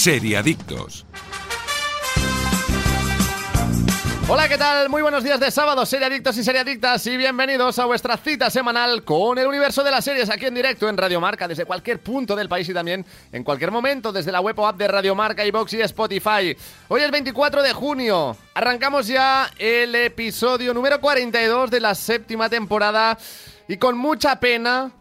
Seriadictos. Hola, ¿qué tal? Muy buenos días de sábado, seriadictos y seriadictas, y bienvenidos a vuestra cita semanal con el universo de las series aquí en directo en Radio Marca, desde cualquier punto del país y también en cualquier momento desde la web o app de Radio Marca, iBox y Spotify. Hoy es 24 de junio, arrancamos ya el episodio número 42 de la séptima temporada y con mucha pena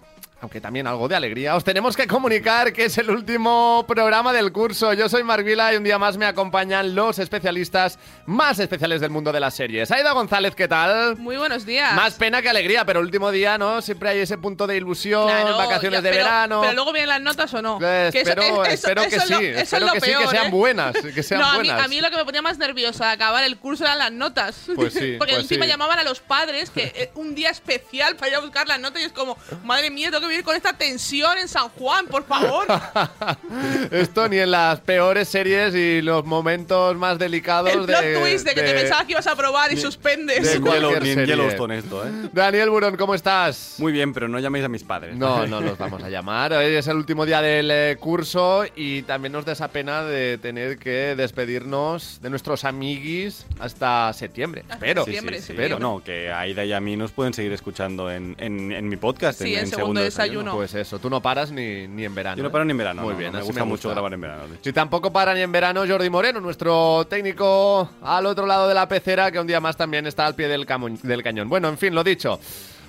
aunque también algo de alegría, os tenemos que comunicar que es el último programa del curso. Yo soy Mark Vila y un día más me acompañan los especialistas más especiales del mundo de las series. Aida González, ¿qué tal? Muy buenos días. Más pena que alegría, pero el último día, ¿no? Siempre hay ese punto de ilusión, Claro, vacaciones ya, de verano. Pero luego vienen las notas o no. Eh, Que eso- espero, eso- espero que eso sí, lo- eso es espero que sí, que peor, sean ¿eh? buenas, que sean no, a mí, buenas. a mí lo que me ponía más nerviosa de acabar el curso eran las notas. Pues sí, Porque pues encima sí. llamaban a los padres que eh, un día especial para ir a buscar las notas y es como, madre mía, tengo que vivir con esta tensión en San Juan, por favor. Esto ni en las peores series y los momentos más delicados el plot de, twist de que te pensabas que ibas a probar y suspendes. de Ni cualquier ni en. Yellowstone esto, ¿eh? Daniel Burón, ¿cómo estás? Muy bien, pero no llaméis a mis padres. No, no los vamos a llamar. Hoy es el último día del eh, curso y también nos da esa pena de tener que despedirnos de nuestros amiguis hasta septiembre. Hasta Espero. Sí, sí, Septiembre, sí. septiembre. No, que Aida y a mí nos pueden seguir escuchando en, en, en mi podcast. Sí, en, en segundo desayuno. Pues eso, tú no paras ni, ni en verano. Yo no ¿eh? paro ni en verano. Muy no, bien, me gusta mucho grabar en verano. Y tampoco para ni en verano Jordi Moreno, nuestro técnico al otro lado de la pecera, que un día más también está al pie del, del cañón. Bueno, en fin, lo dicho.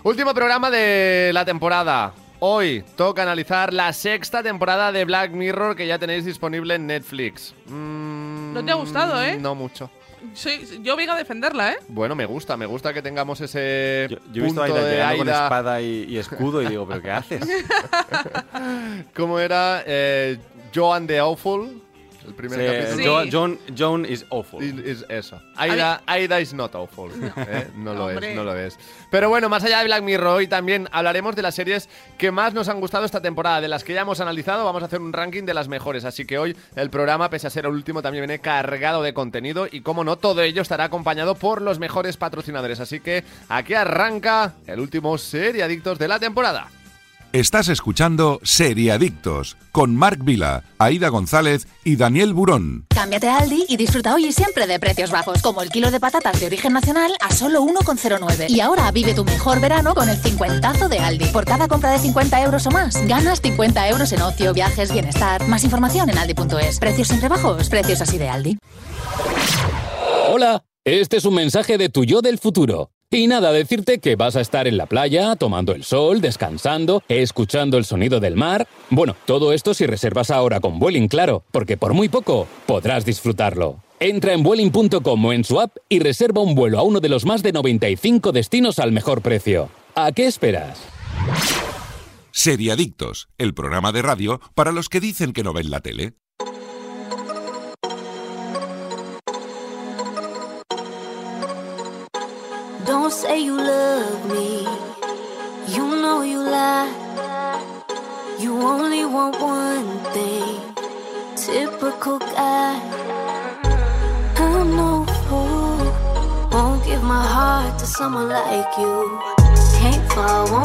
Último programa de la temporada. Hoy toca analizar la sexta temporada de Black Mirror que ya tenéis disponible en Netflix. Mm, ¿No te ha gustado, eh? No mucho. Soy- yo vengo a defenderla, ¿eh? Bueno, me gusta, me gusta que tengamos ese Yo, yo he visto a punto Aida con espada y, y escudo y digo, ¿pero qué haces? ¿Cómo era? Eh, Joan the Awful. El primer Sí, capítulo. Sí. Jo- John, John is awful. Is- is eso. Aida, Aida is not awful. ¿eh? No lo Hombre. es, no lo es. Pero bueno, más allá de Black Mirror, hoy también hablaremos de las series que más nos han gustado esta temporada. De las que ya hemos analizado, vamos a hacer un ranking de las mejores. Así que hoy el programa, pese a ser el último, también viene cargado de contenido. Y como no, todo ello estará acompañado por los mejores patrocinadores. Así que aquí arranca el último Serie Adictos de la temporada. Estás escuchando Seriadictos con Marc Vila, Aida González y Daniel Burón. Cámbiate a Aldi y disfruta hoy y siempre de precios bajos, como el kilo de patatas de origen nacional a solo 1,09. Y ahora vive tu mejor verano con el cincuentazo de Aldi. Por cada compra de 50 euros o más, ganas 50 euros en ocio, viajes, bienestar. Más información en aldi.es. Precios siempre bajos, precios así de Aldi. Hola, este es un mensaje de tu yo del futuro. Y nada, decirte que vas a estar en la playa, tomando el sol, descansando, escuchando el sonido del mar. Bueno, todo esto si reservas ahora con Vueling, claro, porque por muy poco podrás disfrutarlo. Entra en Vueling.com o en su app y reserva un vuelo a uno de los más de 95 destinos al mejor precio. ¿A qué esperas? Seriadictos, el programa de radio para los que dicen que no ven la tele. Say you love me. You know you lie. You only want one thing. Typical guy. I'm no fool. Oh, won't give my heart to someone like you.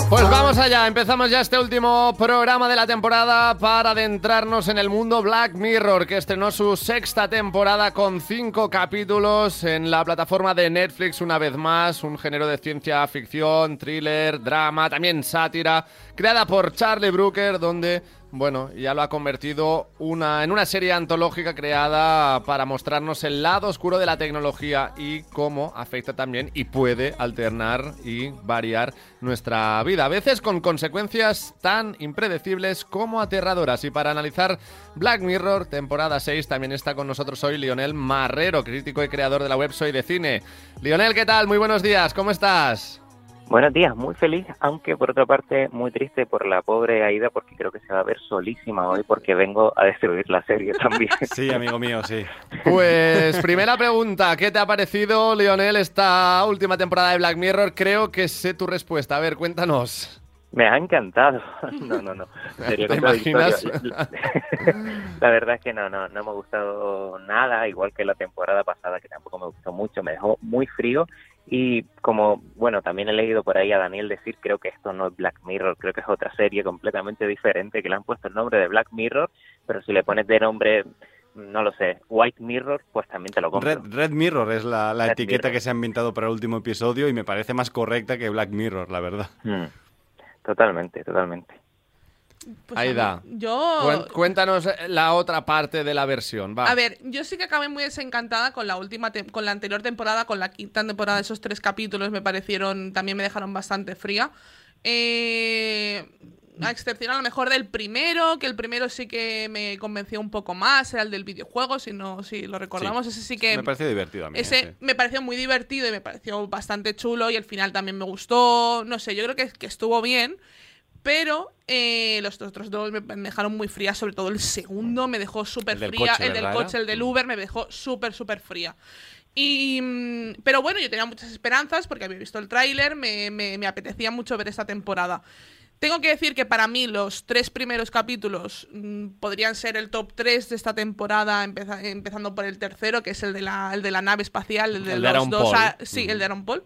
Pues vamos allá, empezamos ya este último programa de la temporada para adentrarnos en el mundo Black Mirror, que estrenó su sexta temporada con cinco capítulos en la plataforma de Netflix una vez más, un género de ciencia ficción, thriller, drama, también sátira, creada por Charlie Brooker, donde bueno, ya lo ha convertido en una serie antológica creada para mostrarnos el lado oscuro de la tecnología y cómo afecta también y puede alternar y variar nuestra vida. A veces con consecuencias tan impredecibles como aterradoras. Y para analizar Black Mirror, temporada 6, también está con nosotros hoy Lionel Marrero, crítico y creador de la web Soy de Cine. Lionel, ¿qué tal? Muy buenos días, ¿cómo estás? Buenos días, muy feliz, aunque por otra parte muy triste por la pobre Aida porque creo que se va a ver solísima hoy porque vengo a destruir la serie también. Sí, amigo mío, sí. Pues primera pregunta, ¿qué te ha parecido, Lionel, esta última temporada de Black Mirror? Creo que sé tu respuesta. A ver, cuéntanos. Me ha encantado. No, no, no. Sería ¿Te imaginas? La verdad es que no, no, no me ha gustado nada, igual que la temporada pasada, que tampoco me gustó mucho, me dejó muy frío. Y como, bueno, también he leído por ahí a Daniel decir, creo que esto no es Black Mirror, creo que es otra serie completamente diferente, que le han puesto el nombre de Black Mirror, pero si le pones de nombre no lo sé, White Mirror, pues también te lo compro. Red, Red Mirror es la, la etiqueta Mirror. que se ha inventado para el último episodio y me parece más correcta que Black Mirror, la verdad. Mm, Totalmente, totalmente. Pues Aida, Yo. cuéntanos eh, la otra parte de la versión. Va. A ver, yo sí que acabé muy desencantada con la última, con la anterior temporada, con la quinta temporada. Esos tres capítulos me parecieron, también me dejaron bastante fría. Eh, a excepción a lo mejor del primero, que el primero sí que me convenció un poco más, era el del videojuego, si no, si lo recordamos, ese sí que Me parece divertido a mí. ese ese. me pareció muy divertido y me pareció bastante chulo y el final también me gustó. No sé, yo creo que, que estuvo bien. Pero eh, los otros dos me, me dejaron muy fría, sobre todo el segundo me dejó súper fría. coche, el del ¿verdad, coche, el del Uber me dejó súper, súper fría. Y, mm, pero bueno, yo tenía muchas esperanzas porque había visto el tráiler, me, me- me apetecía mucho ver esta temporada. Tengo que decir que para mí los tres primeros capítulos mm, podrían ser el top 3 de esta temporada, empeza- empezando por el tercero, que es el de la, el de la nave espacial, el de El de los Aaron dos. A- sí, el de Aaron Paul.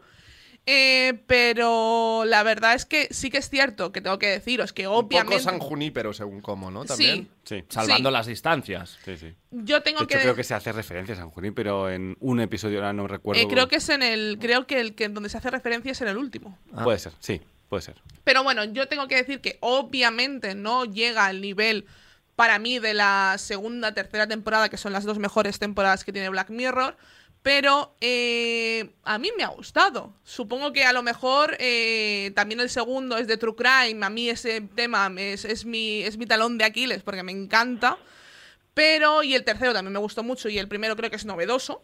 Eh, pero la verdad es que sí que es cierto que tengo que deciros que Un poco obviamente San Junípero, según cómo, ¿no? Sí. También. Sí, Salvando Sí. las distancias. sí, sí. yo tengo De hecho, que, creo que se hace referencia a San Junín, pero en un episodio ahora no recuerdo. eh, creo que es en el creo que el que donde se hace referencia es en el último. Puede ser, sí, puede ser. Pero bueno, yo tengo que decir que obviamente no llega al nivel para mí de la segunda, tercera temporada, que son las dos mejores temporadas que tiene Black Mirror. Pero eh, a mí me ha gustado. Supongo que a lo mejor eh, también el segundo es de True Crime. A mí ese tema es, es mi, es mi talón de Aquiles porque me encanta. Pero, y el tercero también me gustó mucho y el primero creo que es novedoso.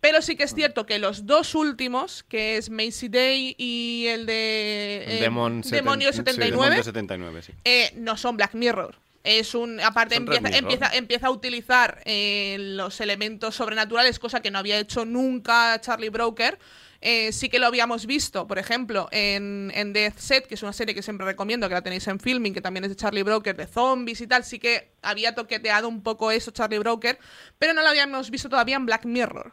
Pero sí que es cierto que los dos últimos, que es Macy Day y el de eh, Demon Demonio sí, 79, Demon de 79, sí. eh, no son Black Mirror. Es un. Aparte, empieza, empieza, empieza a utilizar eh, los elementos sobrenaturales, cosa que no había hecho nunca Charlie Broker. Eh, sí que lo habíamos visto, por ejemplo, en, en Death Set, que es una serie que siempre recomiendo, que la tenéis en filming, que también es de Charlie Broker, de zombies y tal. Sí que había toqueteado un poco eso Charlie Broker, pero no lo habíamos visto todavía en Black Mirror.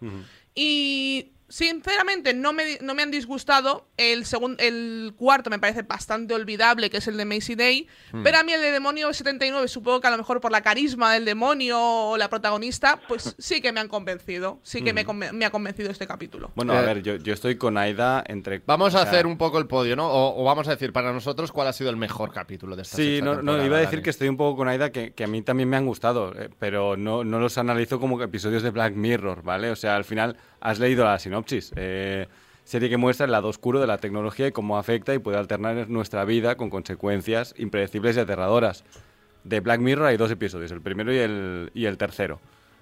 Y sinceramente no me, no me han disgustado. El, segun- el cuarto me parece bastante olvidable, que es el de Macy Day. Pero a mí el de Demonio 79, supongo que a lo mejor por la carisma del demonio o la protagonista, pues sí que me han convencido. Sí que me, conven- me ha convencido este capítulo. Bueno, a Eh, ver, yo, yo estoy con Aida entre. Vamos a o sea, hacer un poco el podio, ¿no? O, o vamos a decir para nosotros cuál ha sido el mejor capítulo de esta Sí, sexta no, no, iba a decir Dani. que estoy un poco con Aida, que, que a mí también me han gustado, eh, pero no, no los analizo como episodios de Black Mirror, ¿vale? O sea, al final has leído la sinopsis. eh, serie que muestra el lado oscuro de la tecnología y cómo afecta y puede alternar nuestra vida con consecuencias impredecibles y aterradoras. De Black Mirror hay dos episodios, el primero y el, y el tercero.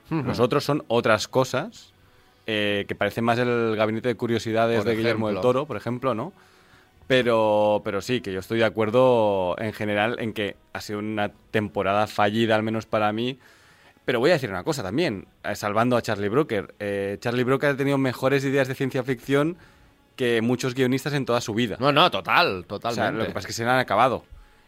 Los otros son otras cosas, eh, que parecen más el gabinete de curiosidades Por de Guillermo del. Toro, por ejemplo, ¿no? Pero, pero sí, que yo estoy de acuerdo en general en que ha sido una temporada fallida, al menos para mí. Pero voy a decir una cosa también, eh, salvando a Charlie Brooker. Eh, Charlie Brooker ha tenido mejores ideas de ciencia ficción que muchos guionistas en toda su vida. No, no, total, o totalmente. sea, lo que pasa es que se le han acabado.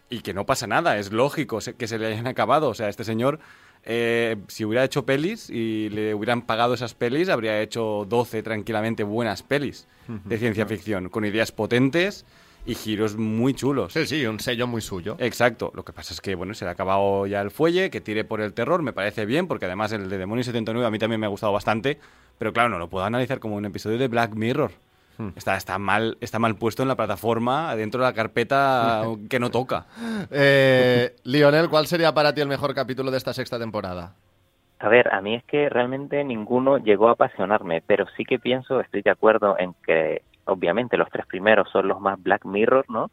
Y que no pasa nada, es lógico que se le hayan acabado. O sea, este señor, eh, si hubiera hecho pelis y le hubieran pagado esas pelis, habría hecho 12 tranquilamente buenas pelis de ciencia ficción, con ideas potentes y giros muy chulos. Sí, sí, un sello muy suyo. Exacto. Lo que pasa es que, bueno, se le ha acabado ya el fuelle, que tire por el terror, me parece bien, porque además el de Demonio 79 a mí también me ha gustado bastante, pero claro, no lo puedo analizar como un episodio de Black Mirror. Está, está, mal, está mal puesto en la plataforma, dentro de la carpeta que no toca. Eh, Lionel, ¿cuál sería para ti el mejor capítulo de esta sexta temporada? A ver, a mí es que realmente ninguno llegó a apasionarme, pero sí que pienso, estoy de acuerdo en que obviamente los tres primeros son los más Black Mirror, ¿no?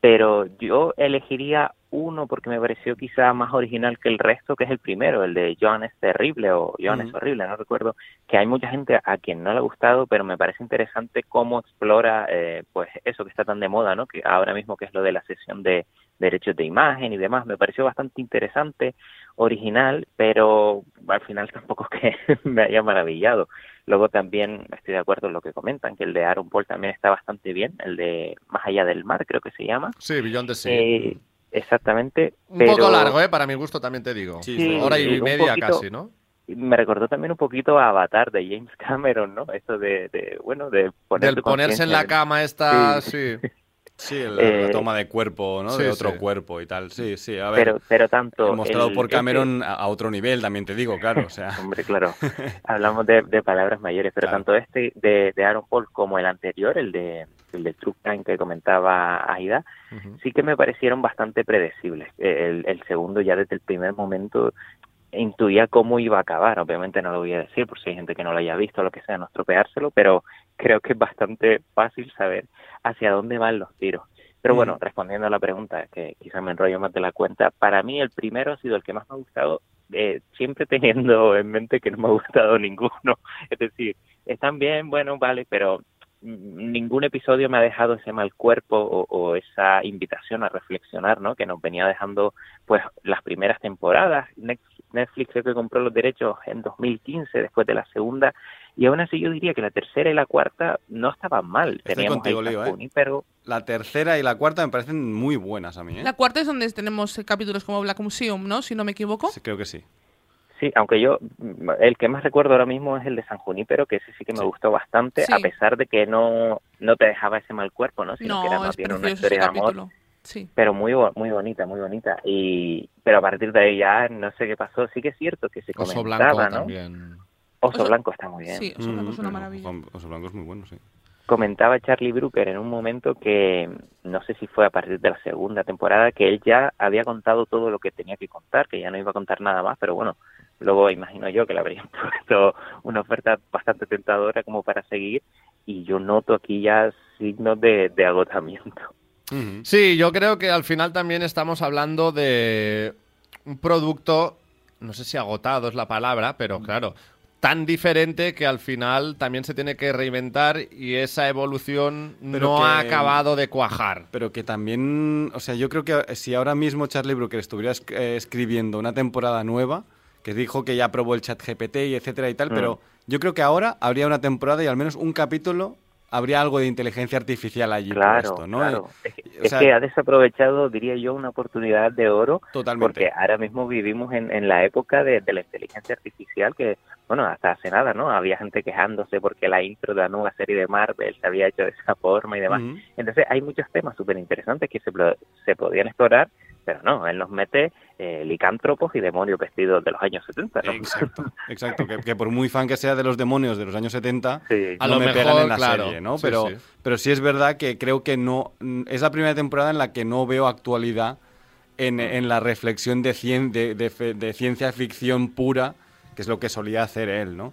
Pero yo elegiría uno porque me pareció quizá más original que el resto, que es el primero, el de Joan es terrible o Joan es horrible, no recuerdo, que hay mucha gente a quien no le ha gustado, pero me parece interesante cómo explora eh, pues eso que está tan de moda, ¿no? Que ahora mismo que es lo de la sesión de derechos de imagen y demás, me pareció bastante interesante, original, pero al final tampoco es que me haya maravillado. Luego también estoy de acuerdo en lo que comentan, que el de Aaron Paul también está bastante bien, el de Más allá del mar creo que se llama. Sí, Beyond the Sea. Eh, exactamente. un pero poco largo, ¿eh? Para mi gusto también te digo. Sí, Sí, Hora sí, y media poquito- casi, ¿no? Me recordó también un poquito a Avatar de James Cameron, ¿no? Esto de, de bueno, de poner Del ponerse en la cama esta, Sí. sí. Sí, la, la Eh, toma de cuerpo, ¿no? sí, de otro sí. cuerpo y tal. Sí, sí, a ver. pero, pero tanto... mostrado el- por Cameron a, a otro nivel, también te digo, claro. O sea, Hombre, claro, hablamos de, de palabras mayores, pero Claro. tanto este de, de Aaron Paul como el anterior, el de el de True Crime que comentaba Aida, sí que me parecieron bastante predecibles. Eh, El, el segundo ya desde el primer momento intuía cómo iba a acabar. Obviamente no lo voy a decir por si hay gente que no lo haya visto o lo que sea, no estropeárselo, pero creo que es bastante fácil saber hacia dónde van los tiros. Pero bueno, Ujú. respondiendo a la pregunta, que quizá me enrollo más de la cuenta, para mí el primero ha sido el que más me ha gustado, eh, siempre teniendo en mente que no me ha gustado ninguno. Es decir, están bien, bueno, vale, pero mm, ningún episodio me ha dejado ese mal cuerpo o, o esa invitación a reflexionar, ¿no? Que nos venía dejando, pues, las primeras temporadas. Netflix creo que compró los derechos en 2015, después de la segunda, y aún así yo diría que la tercera y la cuarta no estaban mal. Estoy Teníamos contigo, Leo, San ¿eh? Junípero, la tercera y la cuarta me parecen muy buenas a mí, ¿eh? La cuarta es donde tenemos eh, capítulos como Black Museum, ¿no? Si no me equivoco. Sí, creo que sí. Sí, aunque yo, el que más recuerdo ahora mismo es el de San Junípero, que ese sí que me Sí. gustó bastante, Sí. a pesar de que no, no te dejaba ese mal cuerpo, ¿no? Sino que era No, más bien una historia de amor. Sí. pero muy muy bonita, muy bonita. Y pero a partir de ahí ya no sé qué pasó. Sí que es cierto que se Oso comentaba, Blanco ¿no? también. Oso, Oso- Blanco está muy bien. Sí, Oso Blanco es una Mm, maravilla. Oso Blanco es muy bueno, sí. Comentaba Charlie Brooker en un momento que no sé si fue a partir de la segunda temporada que él ya había contado todo lo que tenía que contar, que ya no iba a contar nada más, pero bueno, luego imagino yo que le habrían puesto una oferta bastante tentadora como para seguir y yo noto aquí ya signos de, de agotamiento. Sí, yo creo que al final también estamos hablando de un producto, no sé si agotado es la palabra, pero claro, tan diferente que al final también se tiene que reinventar y esa evolución Pero no ha acabado de cuajar. Pero que también, o sea, yo creo que si ahora mismo Charlie Brooker estuviera eh, escribiendo una temporada nueva, que dijo que ya probó el chat GPT y etcétera y tal, Mm. pero yo creo que ahora habría una temporada y al menos un capítulo habría algo de inteligencia artificial allí Claro, puesto, ¿no? claro. Es, que, o es sea- que ha desaprovechado, diría yo, una oportunidad de oro Totalmente. porque ahora mismo vivimos en, en la época de, de la inteligencia artificial que, bueno, hasta hace nada, ¿no? Había gente quejándose porque la intro de la nueva serie de Marvel se había hecho de esa forma y demás. Entonces hay muchos temas súper interesantes que se, se podían explorar, pero no, él nos mete eh, licántropos y demonios vestidos de los años 70, ¿no? Exacto, exacto. Que, que por muy fan que sea de los demonios de los años 70, Sí. A no lo me mejor, pegan en la claro, serie, ¿no? sí, pero, sí. pero sí es verdad que creo que no. mm, Es la primera temporada en la que no veo actualidad en, en la reflexión de, cien- de, de fe- de ciencia ficción pura, que es lo que solía hacer él, ¿no?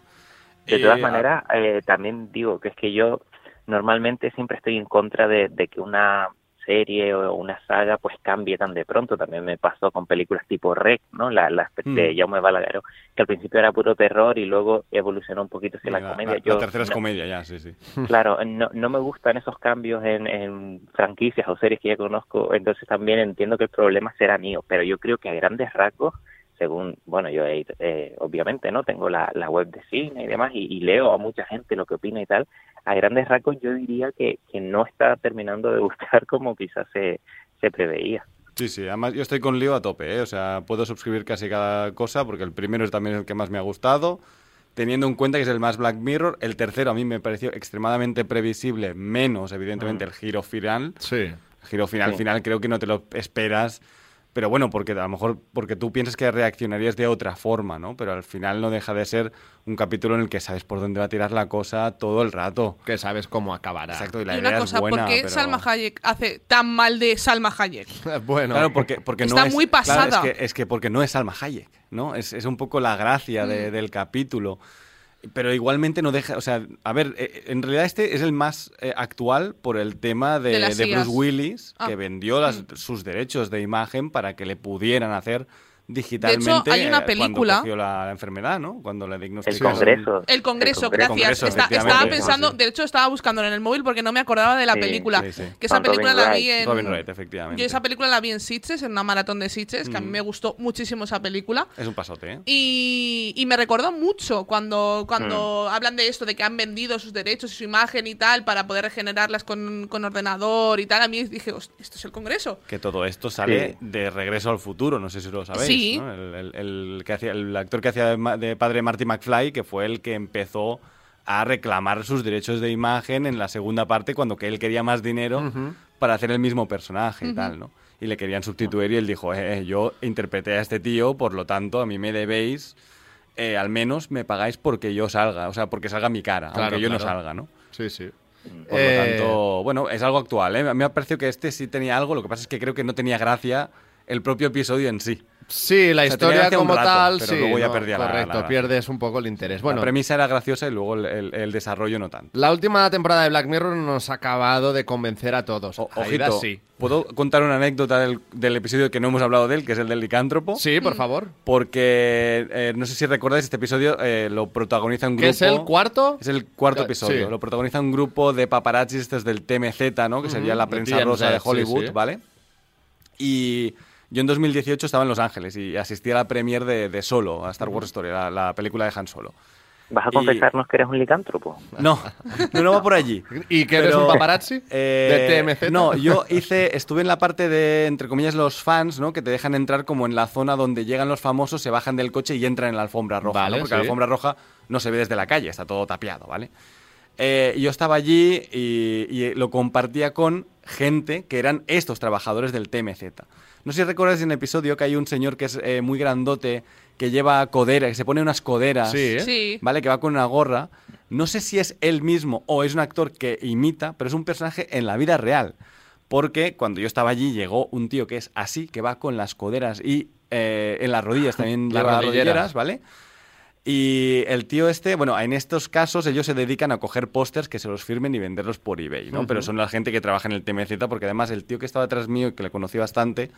De todas Eh, maneras, eh, también digo que es que yo normalmente siempre estoy en contra de, de que una serie o una saga pues cambie tan de pronto. También me pasó con películas tipo Rec, ¿no? La, la de Mm. Jaume Balagueró, que al principio era puro terror y luego evolucionó un poquito hacia la, la, comedia. la- Yo la tercera es no- comedia, ya, sí, sí. Claro, no, no me gustan esos cambios en, en franquicias o series que ya conozco, entonces también entiendo que el problema será mío, pero yo creo que a grandes rasgos, según, bueno, yo he- eh, obviamente no tengo la, la web de cine y demás y, y leo a mucha gente lo que opina y tal, a grandes rasgos yo diría que, que no está terminando de gustar como quizás se, se preveía. Sí, sí, además yo estoy con Leo a tope, ¿eh? o sea, puedo suscribir casi cada cosa porque el primero es también el que más me ha gustado, teniendo en cuenta que es el más Black Mirror, el tercero a mí me pareció extremadamente previsible, menos evidentemente el giro final, Sí. el giro final Sí. final creo que no te lo esperas, pero bueno, porque a lo mejor porque tú piensas que reaccionarías de otra forma, ¿no? Pero al final no deja de ser un capítulo en el que sabes por dónde va a tirar la cosa todo el rato. Que sabes cómo acabará. Exacto, y la y idea una cosa, es buena, ¿por qué pero- Salma Hayek hace tan mal de Salma Hayek? bueno, Claro, porque, porque no Está es, muy claro, pasada. es, que, es que porque no es Salma Hayek, ¿no? Es, es un poco la gracia de- Mm. del capítulo. Pero igualmente no deja, o sea, a ver, eh, en realidad este es el más eh, actual por el tema de, De Bruce. Willis, Ah. que vendió las- sus derechos de imagen para que le pudieran hacer digitalmente hay una eh, película- cuando cogió la, la enfermedad, ¿no? Cuando diagnosticaron. El Congreso. El Congreso, El gracias. Congreso, Está- efectivamente, estaba pensando, sí. de hecho estaba buscándolo en el móvil porque no me acordaba de la Sí, película. sí, sí. Que esa Con película Robin la Wright. vi en... Robin Wright, efectivamente. Yo esa película la vi en Sitges, en una maratón de Sitges, que a mí Mm. me gustó muchísimo esa película. Es un pasote, ¿eh? Y, y me recordó mucho cuando, cuando Mm. hablan de esto, de que han vendido sus derechos y su imagen y tal para poder regenerarlas con, con ordenador y tal. A mí dije, "Host, esto es el Congreso. Que todo esto sale Sí. de Regreso al Futuro, no sé si lo sabéis. Sí. ¿no? El, el- el que hacía, el actor que hacía de, de padre Marty McFly, que fue el que empezó a reclamar sus derechos de imagen en la segunda parte, cuando que él quería más dinero para hacer el mismo personaje y tal, ¿no? Y le querían sustituir y él dijo, eh, eh, yo interpreté a este tío, por lo tanto, a mí me debéis, eh, al menos me pagáis porque yo salga, o sea, porque salga mi cara, Claro, aunque yo no claro. salga, ¿no? Sí, sí. Por Eh, lo tanto, bueno, es algo actual, ¿eh? A mí me ha parecido que este sí tenía algo, lo que pasa es que creo que no tenía gracia el propio episodio en sí. Sí, la O sea, tenía historia como rato, tal, pero sí. luego ya no, perdía Correcto, la- pierdes un poco el interés. Bueno, la premisa era graciosa y luego el, el- el desarrollo no tanto. la última temporada de Black Mirror nos ha acabado de convencer a todos. O- ojito, sí. ¿puedo contar una anécdota del, del episodio que no hemos hablado de él, que es el del licántropo? Sí, por favor. Porque eh, no sé si recordáis, este episodio eh, lo protagoniza un grupo. ¿Qué es el cuarto? Es el cuarto Eh, episodio. sí. Lo protagoniza un grupo de paparazzis estos del TMZ, ¿no? Que sería la prensa rosa de sí, Hollywood, sí. ¿vale? Y yo en 2018 estaba en Los Ángeles y asistí a la premiere de, de Solo, a Star Wars Story, la, la película de Han Solo. ¿Vas a Y- confesarnos que eres un licántropo? No, no, no va por allí. ¿Y que eres Pero, un paparazzi? eh, ¿De TMZ? No, yo hice, estuve en la parte de, entre comillas, los fans, ¿no? Que te dejan entrar como en la zona donde llegan los famosos, se bajan del coche y entran en la alfombra roja, Vale, ¿no? Porque sí. la alfombra roja no se ve desde la calle, está todo tapiado, ¿vale? Eh, yo estaba allí y, y lo compartía con gente que eran estos trabajadores del TMZ. No sé si recuerdas en el episodio que hay un señor que es eh, muy grandote, que lleva codera, que se pone unas coderas. Sí, ¿eh? Sí. ¿vale? Que va con una gorra. No sé si es él mismo o es un actor que imita, pero es un personaje en la vida real. Porque cuando yo estaba allí llegó un tío que es así, que va con las coderas y eh, en las rodillas también Las lleva rodilleras. rodilleras, ¿vale? Y el tío este, bueno, en estos casos ellos se dedican a coger pósters que se los firmen y venderlos por eBay, ¿no? Pero son la gente que trabaja en el TMZ, porque además el tío que estaba detrás mío y que le conocí bastante,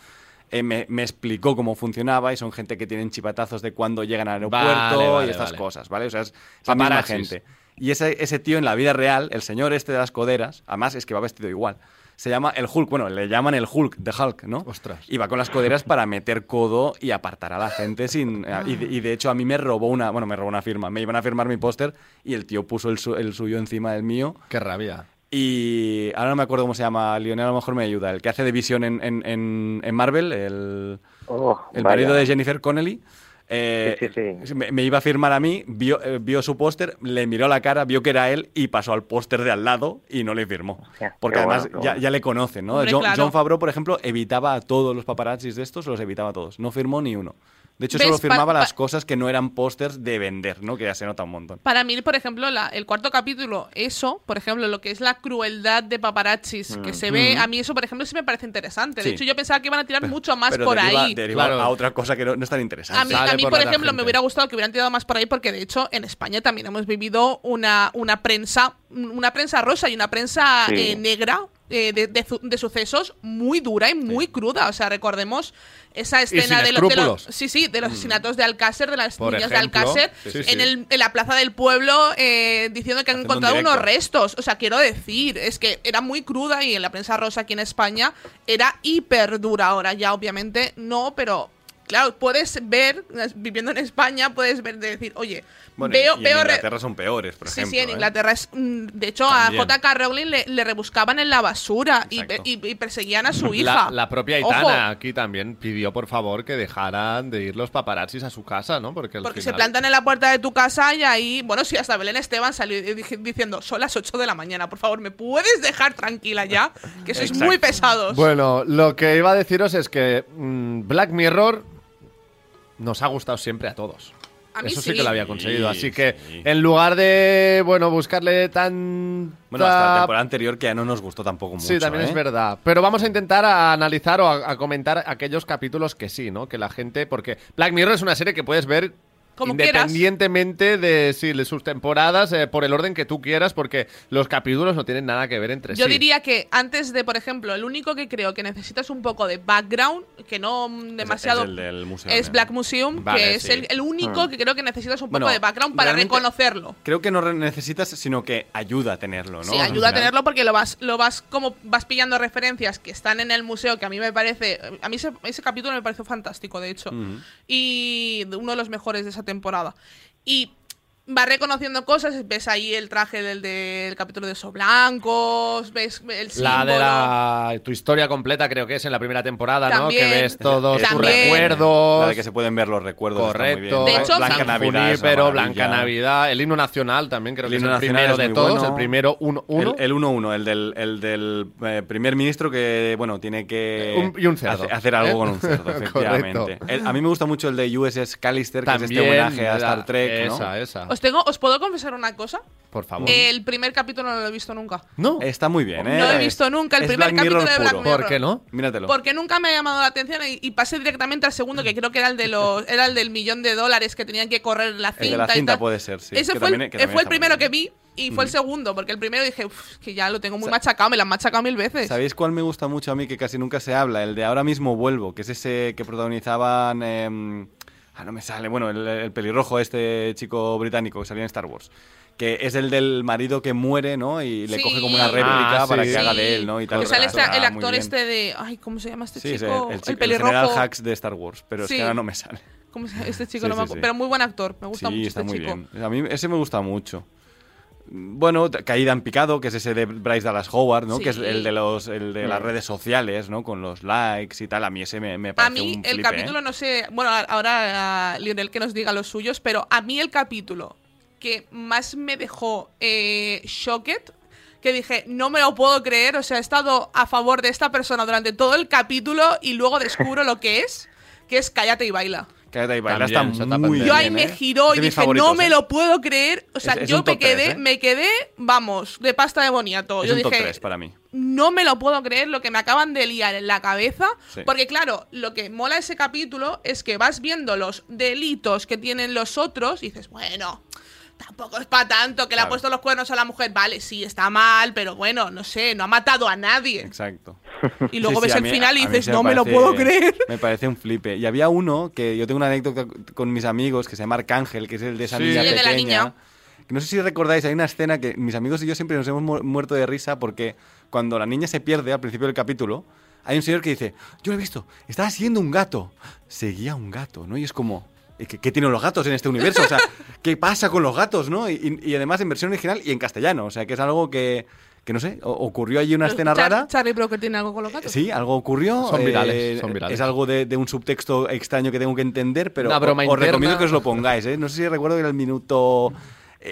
eh, me, me explicó cómo funcionaba y son gente que tienen chipatazos de cuando llegan al aeropuerto Vale, vale, y estas vale. cosas, ¿vale? O sea, es misma Paparazzis. gente. Y ese, ese tío en la vida real, el señor este de las coderas, además es que va vestido igual. Se llama el Hulk, bueno, le llaman el Hulk, de Hulk, ¿no? Ostras. Y va con las coderas para meter codo y apartar a la gente sin... eh, Y de, y de hecho a mí me robó una... Bueno, me robó una firma. Me iban a firmar mi póster y el tío puso el, su- el suyo encima del mío. Qué rabia. Y ahora no me acuerdo cómo se llama, Lionel a lo mejor me ayuda. El que hace de visión en, en, en- en Marvel, el, Oh, el marido de Jennifer Connelly. Eh, Sí, sí, sí. Me, me iba a firmar a mí, vio, eh, vio su póster, le miró la cara, vio que era él y pasó al póster de al lado y no le firmó. Porque además bueno, ya, bueno. ya le conocen, ¿no? Hombre, John, claro. John Favreau, por ejemplo, evitaba a todos los paparazzis de estos, los evitaba a todos. No firmó ni uno. De hecho, ¿Ves? solo firmaba pa- las cosas que no eran pósters de vender, ¿no? Que ya se nota un montón. Para mí, por ejemplo, la- el cuarto capítulo, eso, por ejemplo, lo que es la crueldad de paparazzis que se ve, a mí eso, por ejemplo, sí me parece interesante. De Sí. hecho, yo pensaba que iban a tirar mucho más Pero por deriva, ahí. deriva Claro. a otra cosa que no, no es tan interesante. A mí, a mí, por ejemplo, me hubiera gustado que hubieran tirado más por ahí porque, de hecho, en España también hemos vivido una, una prensa una prensa rosa y una prensa Sí. eh, negra eh, de, de su- de sucesos muy dura y muy cruda. O sea, recordemos esa escena de, lo- de los, sí, sí, de los asesinatos de Alcácer, de las Por niñas ejemplo. de Alcácer, Sí, en, el- en la plaza del pueblo eh, diciendo que han Haciendo un encontrado unos restos. O sea, quiero decir, es que era muy cruda y en la prensa rosa aquí en España era hiper dura. Ahora ya, obviamente, no, pero claro, puedes ver, viviendo en España, puedes ver de decir, oye, Bueno, veo, y veo en re- Inglaterra son peores, por Sí, ejemplo. sí, en ¿eh? Inglaterra es. mm, De hecho, También. a J.K. Rowling le, le rebuscaban en la basura y, Exacto. y- y perseguían a su hija. La, la propia Ojo, Aitana aquí también pidió por favor que dejaran de ir los paparazzis a su casa, ¿no? Porque, se plantan en la puerta de tu casa y ahí. Bueno, sí, hasta Belén Esteban salió di- di- diciendo: Son las 8 de la mañana, por favor, ¿me puedes dejar tranquila ya? Que sois muy pesados. Bueno, lo que iba a deciros es que mm, Black Mirror nos ha gustado siempre a todos. A mí Eso sí, sí. que lo había conseguido. Sí, Así que sí. en lugar de, bueno, buscarle tan... Bueno, hasta la temporada anterior que ya no nos gustó tampoco mucho. Sí, también ¿eh? es verdad. Pero vamos a intentar a analizar o a, a comentar aquellos capítulos que sí, ¿no? Que la gente... Porque Black Mirror es una serie que puedes ver Como quieras. independientemente de, sí, de sus temporadas, eh, por el orden que tú quieras, porque los capítulos no tienen nada que ver entre Yo sí. diría que antes de, por ejemplo, el único que creo que necesitas un poco de background, que no demasiado. es el del museo, es ¿no? Black Museum, Vale, que es sí. el, el único que creo que necesitas un poco Bueno, de background para reconocerlo. Creo que no necesitas, sino que ayuda a tenerlo, ¿no? Sí, ayuda a tenerlo porque lo vas, lo vas como vas pillando referencias que están en el museo, que a mí me parece, a mí ese, ese capítulo me pareció fantástico, de hecho, y uno de los mejores de esa temporada. Y va reconociendo cosas, ves ahí el traje del, del capítulo de esos blancos, ves el símbolo. La de la tu historia completa creo que es en la primera temporada, ¿no? También. Que ves todos tus recuerdos. La de que se pueden ver los recuerdos. está muy Correcto. bien. De hecho, Blanca San Navidad. es Junípero. Blanca Navidad, el himno nacional también creo El que es himno el primero es de todos, bueno. el primero 1-1. El, el 1-1, el del, el del eh, primer ministro que, bueno, tiene que Un- y un cerdo, hace- hacer algo ¿eh? con un cerdo, efectivamente. El- a mí me gusta mucho el de USS Callister, que es este homenaje a Star Trek, ¿no? Esa, esa. Os, tengo, ¿Os puedo confesar una cosa? Por favor. El primer capítulo no lo he visto nunca. no. Está muy bien, ¿eh? No he visto nunca el Es primer Black Mirror capítulo de Black puro. Mirror. ¿Por qué no? Míratelo. Porque nunca me ha llamado la atención y, y pasé directamente al segundo, que creo que era el de los, era el del millón de dólares que tenían que correr la cinta. El de la y cinta tal. puede ser, sí. Ese que fue, el, también- que eh, fue el primero bien. que vi y fue el segundo, porque el primero dije, "Uf, que ya lo tengo muy machacado, me lo han machacado mil veces. ¿Sabéis cuál me gusta mucho a mí que casi nunca se habla? El de Ahora mismo vuelvo, que es ese que protagonizaban... em, ah, no me sale. Bueno, el, el pelirrojo, este chico británico que salía en Star Wars. Que es el del marido que muere, ¿no? Y le Sí. coge como una réplica Ah, para sí. que haga de él, ¿no? Y tal. Que sale Está el actor este de. Ay, ¿cómo se llama este Sí, chico? el, el, el pelirrojo. general Hacks de Star Wars, pero es que ahora no me sale. ¿Cómo se llama este chico? No me. Pero muy buen actor. Me gusta sí, mucho está este muy chico. bien. A mí ese me gusta mucho. Bueno, Caída en picado, que es ese de Bryce Dallas Howard, ¿no? Que es el de los el de las redes sociales, ¿no? Con los likes y tal. A mí ese me, me A parece mí un el flipe, capítulo, ¿eh? no sé, bueno, a- ahora a Lionel que nos diga los suyos, pero a mí el capítulo que más me dejó eh, shocked, que dije, no me lo puedo creer, o sea, he estado a favor de esta persona durante todo el capítulo y luego descubro lo que es, que es Cállate y Baila. Cállate y baila, También, está esa muy etapa Yo ahí me giró y dije, no me ¿eh? lo puedo creer. O sea, Es- es yo un top me quedé, tres, ¿eh? me quedé, vamos, de pasta de boniato. Es yo un top dije, 3 para mí. no me lo puedo creer lo que me acaban de liar en la cabeza. Sí. Porque, claro, lo que mola ese capítulo es que vas viendo los delitos que tienen los otros y dices, bueno, tampoco es para tanto que le ha Claro. puesto los cuernos a la mujer. Vale, sí, está mal, pero bueno, no sé, no ha matado a nadie. Exacto. Y luego Sí, sí, ves a el mí- final y dices, no me lo parece- puedo creer. Me parece un flipe. Y había uno que yo tengo una anécdota con mis amigos que se llama Arcángel, que es el de esa Sí. niña Sí, el de la pequeña. niña. Que No sé si recordáis, hay una escena que mis amigos y yo siempre nos hemos mu- muerto de risa porque cuando la niña se pierde al principio del capítulo, hay un señor que dice, yo lo he visto, estaba siguiendo un gato. Seguía un gato, ¿no? Y es como, ¿y ¿qué, qué tienen los gatos en este universo? O sea, ¿qué pasa con los gatos, no? Y, y- y además en versión original y en castellano. O sea, que es algo que, que no sé, o- ocurrió allí una escena Char- rara. Charlie Broker tiene algo con los gatos. Sí, algo ocurrió. Son eh, virales, son virales. Es algo de, de un subtexto extraño que tengo que entender, pero Una broma os, recomiendo que os lo pongáis. ¿eh? No sé si recuerdo que era el minuto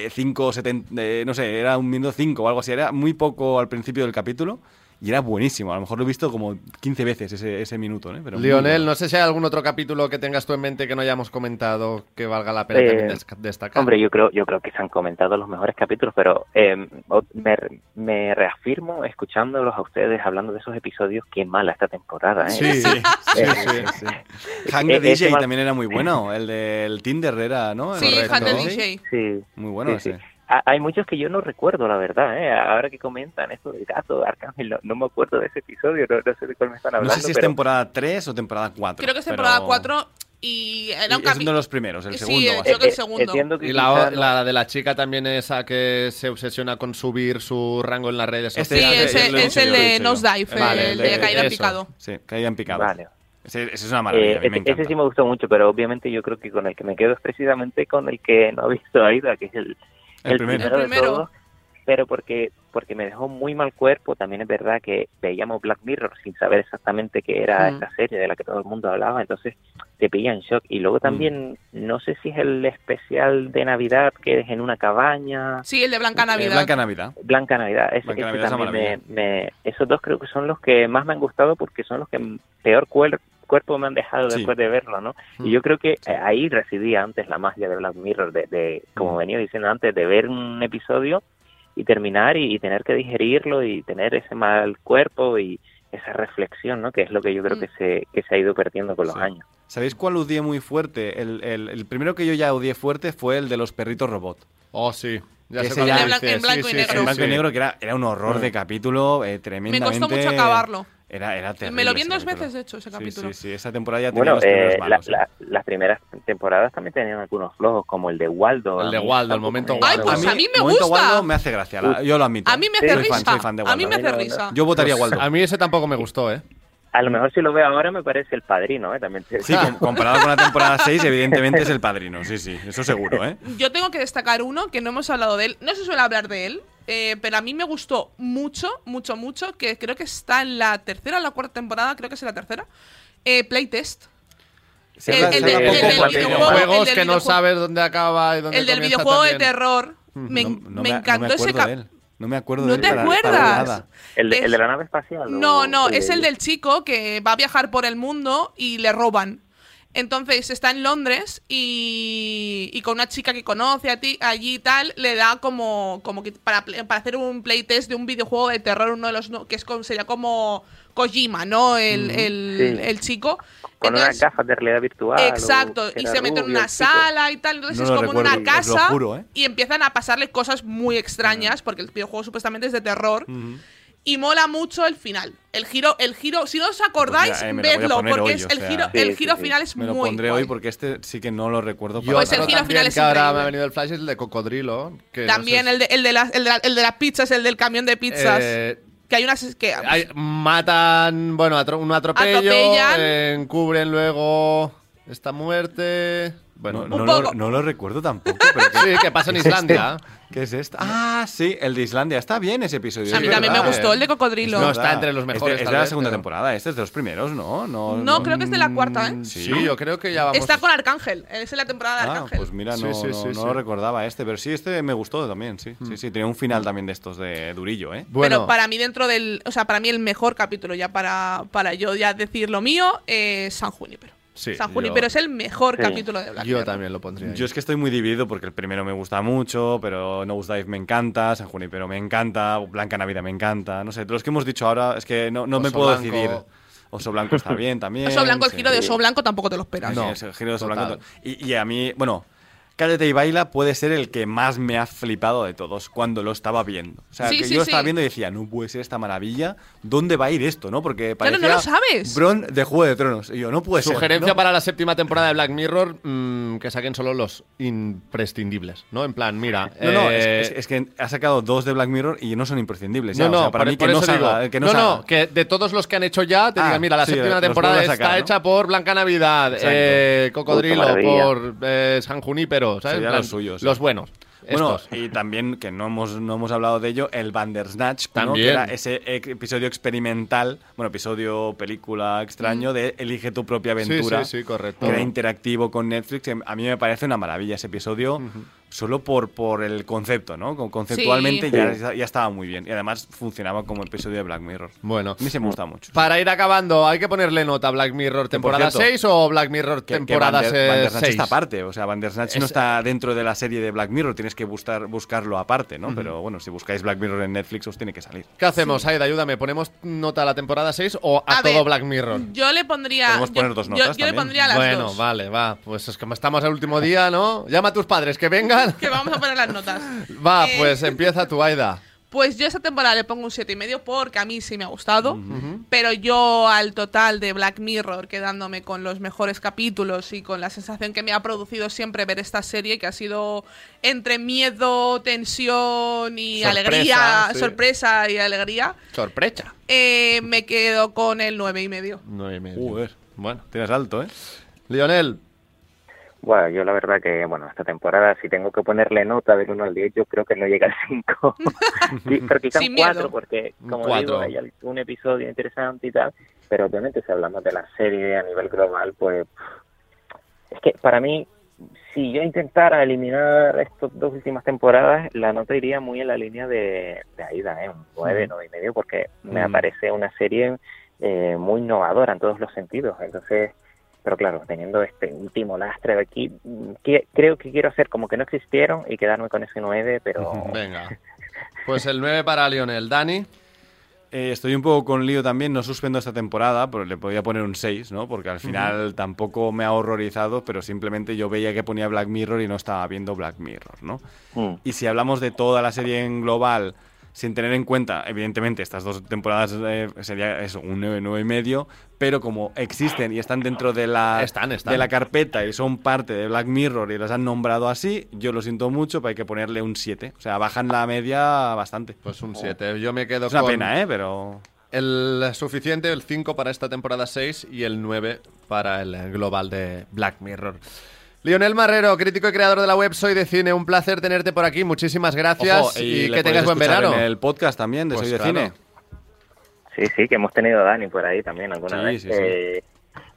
5, 70, no sé, era un minuto 5 o algo así. Era muy poco al principio del capítulo y era buenísimo. A lo mejor lo he visto como 15 veces ese, ese minuto. ¿eh? Pero Lionel, bueno. no sé si hay algún otro capítulo que tengas tú en mente que no hayamos comentado que valga la pena Eh, también des- destacar. Hombre, yo creo, yo creo que se han comentado los mejores capítulos, pero eh, me, me reafirmo escuchándolos a ustedes hablando de esos episodios, qué mala esta temporada, ¿eh? Sí, sí, sí, Eh, sí. Eh, the DJ también era muy bueno. El del Tinder era, ¿no? Sí, the DJ. Sí, Muy bueno sí, sí. ese. Ha- Hay muchos que yo no recuerdo, la verdad, ¿eh? Ahora que comentan esto del gato Arcángel, no, no me acuerdo de ese episodio, no, no sé de cuál me están No hablando. sé si es pero- temporada 3 o temporada 4. Creo que es pero- temporada 4 y era un Es uno de los primeros, el Sí, segundo. eh, a creo que el Eh, segundo. entiendo que Y la, no- la de la chica también esa que se obsesiona con subir su rango en las redes Este Sí, sociales. he es el lo he de dicho yo. Nosedive, Vale, el el de de- caída en picado. Sí, caída en picado. Vale. Ese, ese es una maravilla, Eh, a mí me encanta. ese sí me gustó mucho, pero obviamente yo creo que con el que me quedo es precisamente con el que no ha visto Aida, que es el, El primero. primero, El primero. de todos, pero porque porque me dejó muy mal cuerpo. También es verdad que veíamos Black Mirror sin saber exactamente qué era Mm. esta serie de la que todo el mundo hablaba, entonces te pilla en shock. Y luego también, no sé si es el especial de Navidad que es en una cabaña, Sí, el de Blanca Eh, Navidad. Blanca Navidad. Blanca Navidad. Ese, Blanca ese Navidad es una también me, me- esos dos creo que son los que más me han gustado porque son los que peor cuer- cuerpo me han dejado Sí. después de verlo, ¿no? Mm. Y yo creo que eh, ahí residía antes la magia de Black Mirror, de, de como Mm. venía diciendo antes, de ver un episodio y terminar y, y tener que digerirlo y tener ese mal cuerpo y esa reflexión, ¿no? Que es lo que yo creo Mm. que se, que se ha ido perdiendo con los Sí. años. ¿Sabéis cuál odié muy fuerte? El, el- el primero que yo ya odié fuerte fue el de los perritos robot. Oh, sí. Ya Ese sé cuál ya-. En blan- en Sí, blanco y sí, negro. sí, en blanco sí. y negro, que era, era un horror de capítulo eh, Me tremendamente... costó mucho acabarlo. Era, era terrible. Me lo vi ese en dos capítulo. veces, de hecho, ese Sí, capítulo. Sí, sí, esa temporada ya tenía Bueno, los eh, la-. ¿eh? la- las primeras temporadas también tenían algunos flojos, como el de Waldo. El de Waldo, el momento me- Ay, pues a mí me momento gusta. Waldo me hace gracia, la- yo lo admito. A mí me Sí, hace soy risa. fan, soy fan de a mí Waldo. me hace risa. Yo votaría Waldo. A mí ese tampoco me gustó, ¿eh? A lo mejor si lo veo ahora me parece el padrino, ¿eh? También te- Sí, com- comparado con la temporada 6, evidentemente es el padrino. Sí, sí, eso seguro, ¿eh? Yo tengo que destacar uno que no hemos hablado de él. No se suele hablar de él, eh, pero a mí me gustó mucho, mucho, mucho. Que creo que está en la tercera o la cuarta temporada, creo que es en la tercera. Eh, Playtest. Se El- el el Juegos el del que no sabes dónde acaba y dónde El del videojuego de terror. Me, No, no me no me encantó de él. No me acuerdo ¿No de te para acuerdas? nada. ¿El, de, Es- el de la nave espacial? o- No, no, es el de- del chico que va a viajar por el mundo y le roban. Entonces está en Londres y, y con una chica que conoce a ti allí y tal, le da como, como que para, para hacer un playtest de un videojuego de terror, uno de los no- que es como, sería como Kojima, ¿no? El, el, Sí. el chico. Con Entonces- unas gafas de realidad virtual. Exacto, y se mete en una sala y tal, entonces No es como en una recuerdo, lo casa juro, ¿eh? y empiezan a pasarle cosas muy extrañas porque el videojuego supuestamente es de terror y mola mucho el final. El giro, el giro, si no os acordáis, Pues eh, vedlo porque hoy, es el sea. giro, Sí, el giro sí. final es Me lo muy pondré guay. hoy porque este sí que no lo recuerdo. Yo Pues el giro también final es que ahora me ha venido el flash es el de cocodrilo. que no También sé el de, el, de las, el, de la- el de las pizzas, el del camión de pizzas. eh, que hay unas que hay- matan, bueno, atro- un atropello, Atropellan. eh, encubren luego esta muerte. Bueno, no, lo, no lo recuerdo tampoco. Pero ¿qué, sí, que pasa en Islandia. Qué es esto? Ah, sí, el de Islandia. Está bien ese episodio. a es mí también me gustó el de cocodrilo. No, Es está entre los Es de- mejores, Es de, la vez, segunda pero- temporada. Este es de los primeros, ¿no? No, No, creo que es de la cuarta, ¿eh? Sí, yo creo que ya vamos. Está con Arcángel, es en la temporada de Ah, Arcángel. pues mira, no, sí, no- sí, no sí. lo recordaba este, pero sí, este me gustó también, sí. Sí, sí, tenía un final también de estos de durillo, ¿eh? Bueno, Pero para mí dentro del, o sea, para mí el mejor capítulo ya para, para yo ya decir lo mío es San Junípero. Sí, San yo- Junípero es el mejor Sí. capítulo de Black yo Mirror. también lo pondría. ahí. Yo es que estoy muy dividido porque el primero me gusta mucho, pero Nosedive me encanta, San Junipero me encanta, Blanca Navidad me encanta, no sé, de los que hemos dicho ahora es que no, no me puedo Blanco. decidir. Oso Blanco está bien también. Oso Blanco, el sí. giro de Oso Blanco tampoco te lo esperas. Sí, No, es el giro de Oso total. Blanco. Y, y a mí, bueno, Cállate y baila puede ser el que más me ha flipado de todos cuando lo estaba viendo. O sea, Sí, que sí, yo estaba sí. viendo y decía, no puede ser esta maravilla, ¿dónde va a ir esto? ¿no? Porque Claro, parecía no lo sabes. Bron de Juego de Tronos. Y yo, no puede ser. Sugerencia ¿no? para la séptima temporada de Black Mirror, mm, que saquen solo los imprescindibles, ¿no? En plan, mira... No, no, eh, es, es- es que ha sacado dos de Black Mirror y no son imprescindibles. No, ya. no, o sea, para por, mí por que no salga, digo, que no, no, salga. no, que de todos los que han hecho ya, te Ah, digan, mira, la sí, séptima temporada está hecha por Blanca Navidad, eh, Cocodrilo, por eh, San Junípero, plan, los suyos. Los buenos. Bueno, estos. y también, que no hemos, no hemos hablado de ello, el Bandersnatch, ¿no? Que era ese episodio experimental, bueno, episodio, película extraño de Elige tu propia aventura. sí, sí, correcto. Que era interactivo con Netflix. A mí me parece una maravilla ese episodio, solo por, por el concepto, ¿no? Con- Conceptualmente Sí. ya, ya estaba muy bien. Y además funcionaba como episodio de Black Mirror. Bueno, A mí se me gusta mucho. para ir acabando, ¿hay que ponerle nota a Black Mirror temporada cierto, 6 o Black Mirror Que, que temporada Bander- 6? Bandersnatch está aparte, o sea, Bandersnatch no Es- está dentro de la serie de Black Mirror, tienes que buscar, buscarlo aparte, ¿no? Pero bueno, si buscáis Black Mirror en Netflix os tiene que salir. ¿Qué hacemos, Aida? Ayúdame, ¿ponemos nota a la temporada 6 o a, A todo ver, Black Mirror? Yo le pondría. Podemos yo- poner dos notas Yo, le pondría las bueno, dos. vale, va. Pues es que estamos al último día, ¿no? Llama a tus padres que vengan. Que vamos a poner las notas. Va, Eh, pues empieza tu Aida. Pues yo esta temporada le pongo un siete y medio porque a mí sí me ha gustado. Pero yo al total de Black Mirror, quedándome con los mejores capítulos y con la sensación que me ha producido siempre ver esta serie, que ha sido entre miedo, tensión y Sorpresa, alegría, sí. sorpresa y alegría, Sorpresa. eh, me quedo con el nueve y medio. Nueve y medio. Joder. Bueno. Tienes alto, ¿eh? Lionel. Bueno, yo la verdad que, bueno, esta temporada, si tengo que ponerle nota del 1 al 10, yo creo que no llega al 5. Sí, pero quizá Sin un miedo. 4, porque, como cuatro. digo, hay un episodio interesante y tal, pero obviamente si hablamos de la serie a nivel global, pues es que para mí, si yo intentara eliminar estas dos últimas temporadas, la nota iría muy en la línea de, de Aida, ¿eh? un 9, 9 y medio, porque me Mm. parece una serie eh, muy innovadora en todos los sentidos. Entonces, pero claro, teniendo este último lastre de aquí, que- creo que quiero hacer como que no existieron y quedarme con ese 9, pero Venga. Pues el 9 para Lionel. Dani. Eh, estoy un poco con lío también, no suspendo esta temporada, pero le podía poner un 6, ¿no? Porque al final tampoco me ha horrorizado, pero simplemente yo veía que ponía Black Mirror y no estaba viendo Black Mirror, ¿no? mm, Y si hablamos de toda la serie en global, sin tener en cuenta, evidentemente, estas dos temporadas eh, sería eso, un 9, 9 y medio, pero como existen y están dentro de la, Están, están. de la carpeta y son parte de Black Mirror y las han nombrado así, yo lo siento mucho, pero hay que ponerle un 7. O sea, bajan la media bastante. Pues un 7. Yo me quedo Es una con... pena, ¿eh? Pero... el suficiente, el 5 para esta temporada 6 y el 9 para el global de Black Mirror. Lionel Marrero, crítico y creador de la web Soy de Cine, un placer tenerte por aquí, muchísimas gracias Ojo, y, que tengas buen verano. En el podcast también de Pues Soy de claro. Cine. Sí, sí, que hemos tenido a Dani por ahí también alguna Sí, vez. sí, sí. Eh,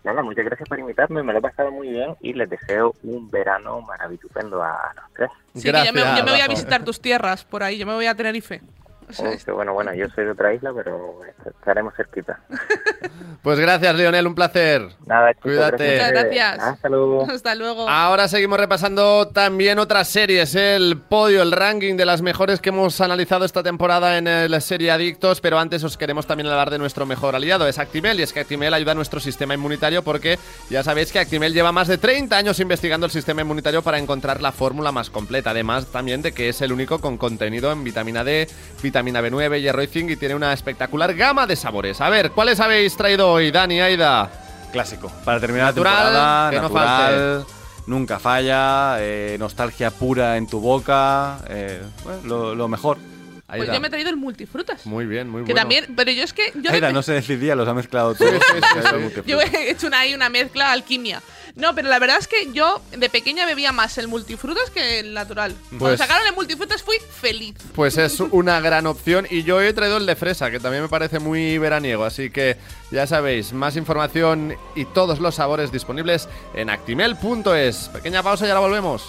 nada, muchas gracias por invitarme, me lo he pasado muy bien y les deseo un verano maravilloso a los tres. Sí, que yo me, Gracias, yo me voy a visitar tus tierras por ahí, yo me voy a Tenerife. O sea, Oh, qué bueno, bueno, yo soy de otra isla, pero estaremos cerquita. Pues gracias, Lionel, un placer. Nada, chicos, Cuídate. Muchas gracias. Hasta luego. Hasta luego. Ahora seguimos repasando también otras series, ¿eh? el podio, el ranking de las mejores que hemos analizado esta temporada en el Serie Adictos, pero antes os queremos también hablar de nuestro mejor aliado, es Actimel, y es que Actimel ayuda a nuestro sistema inmunitario porque ya sabéis que Actimel lleva más de 30 años investigando el sistema inmunitario para encontrar la fórmula más completa, además también de que es el único con contenido en vitamina D, vitamina B9, hierro y zinc y tiene una espectacular gama de sabores. A ver, ¿cuáles habéis traído hoy, Dani, Aida? Clásico. Para terminar Natural, la temporada, que no natural, nunca falla, eh, nostalgia pura en tu boca, eh, bueno, lo, lo mejor. Pues Aida. yo me he traído el multifrutas. Muy bien, muy que bueno. también, pero yo es que yo, Aida, no se decidía, los ha mezclado todos. yo he hecho una, ahí una mezcla alquimia. No, pero la verdad es que yo de pequeña bebía más el multifrutas que el natural. Pues- Cuando sacaron el multifrutas fui feliz. Pues es una gran opción y yo he traído el de fresa, que también me parece muy veraniego, así que ya sabéis, más información y todos los sabores disponibles en actimel.es. Pequeña pausa y ahora volvemos.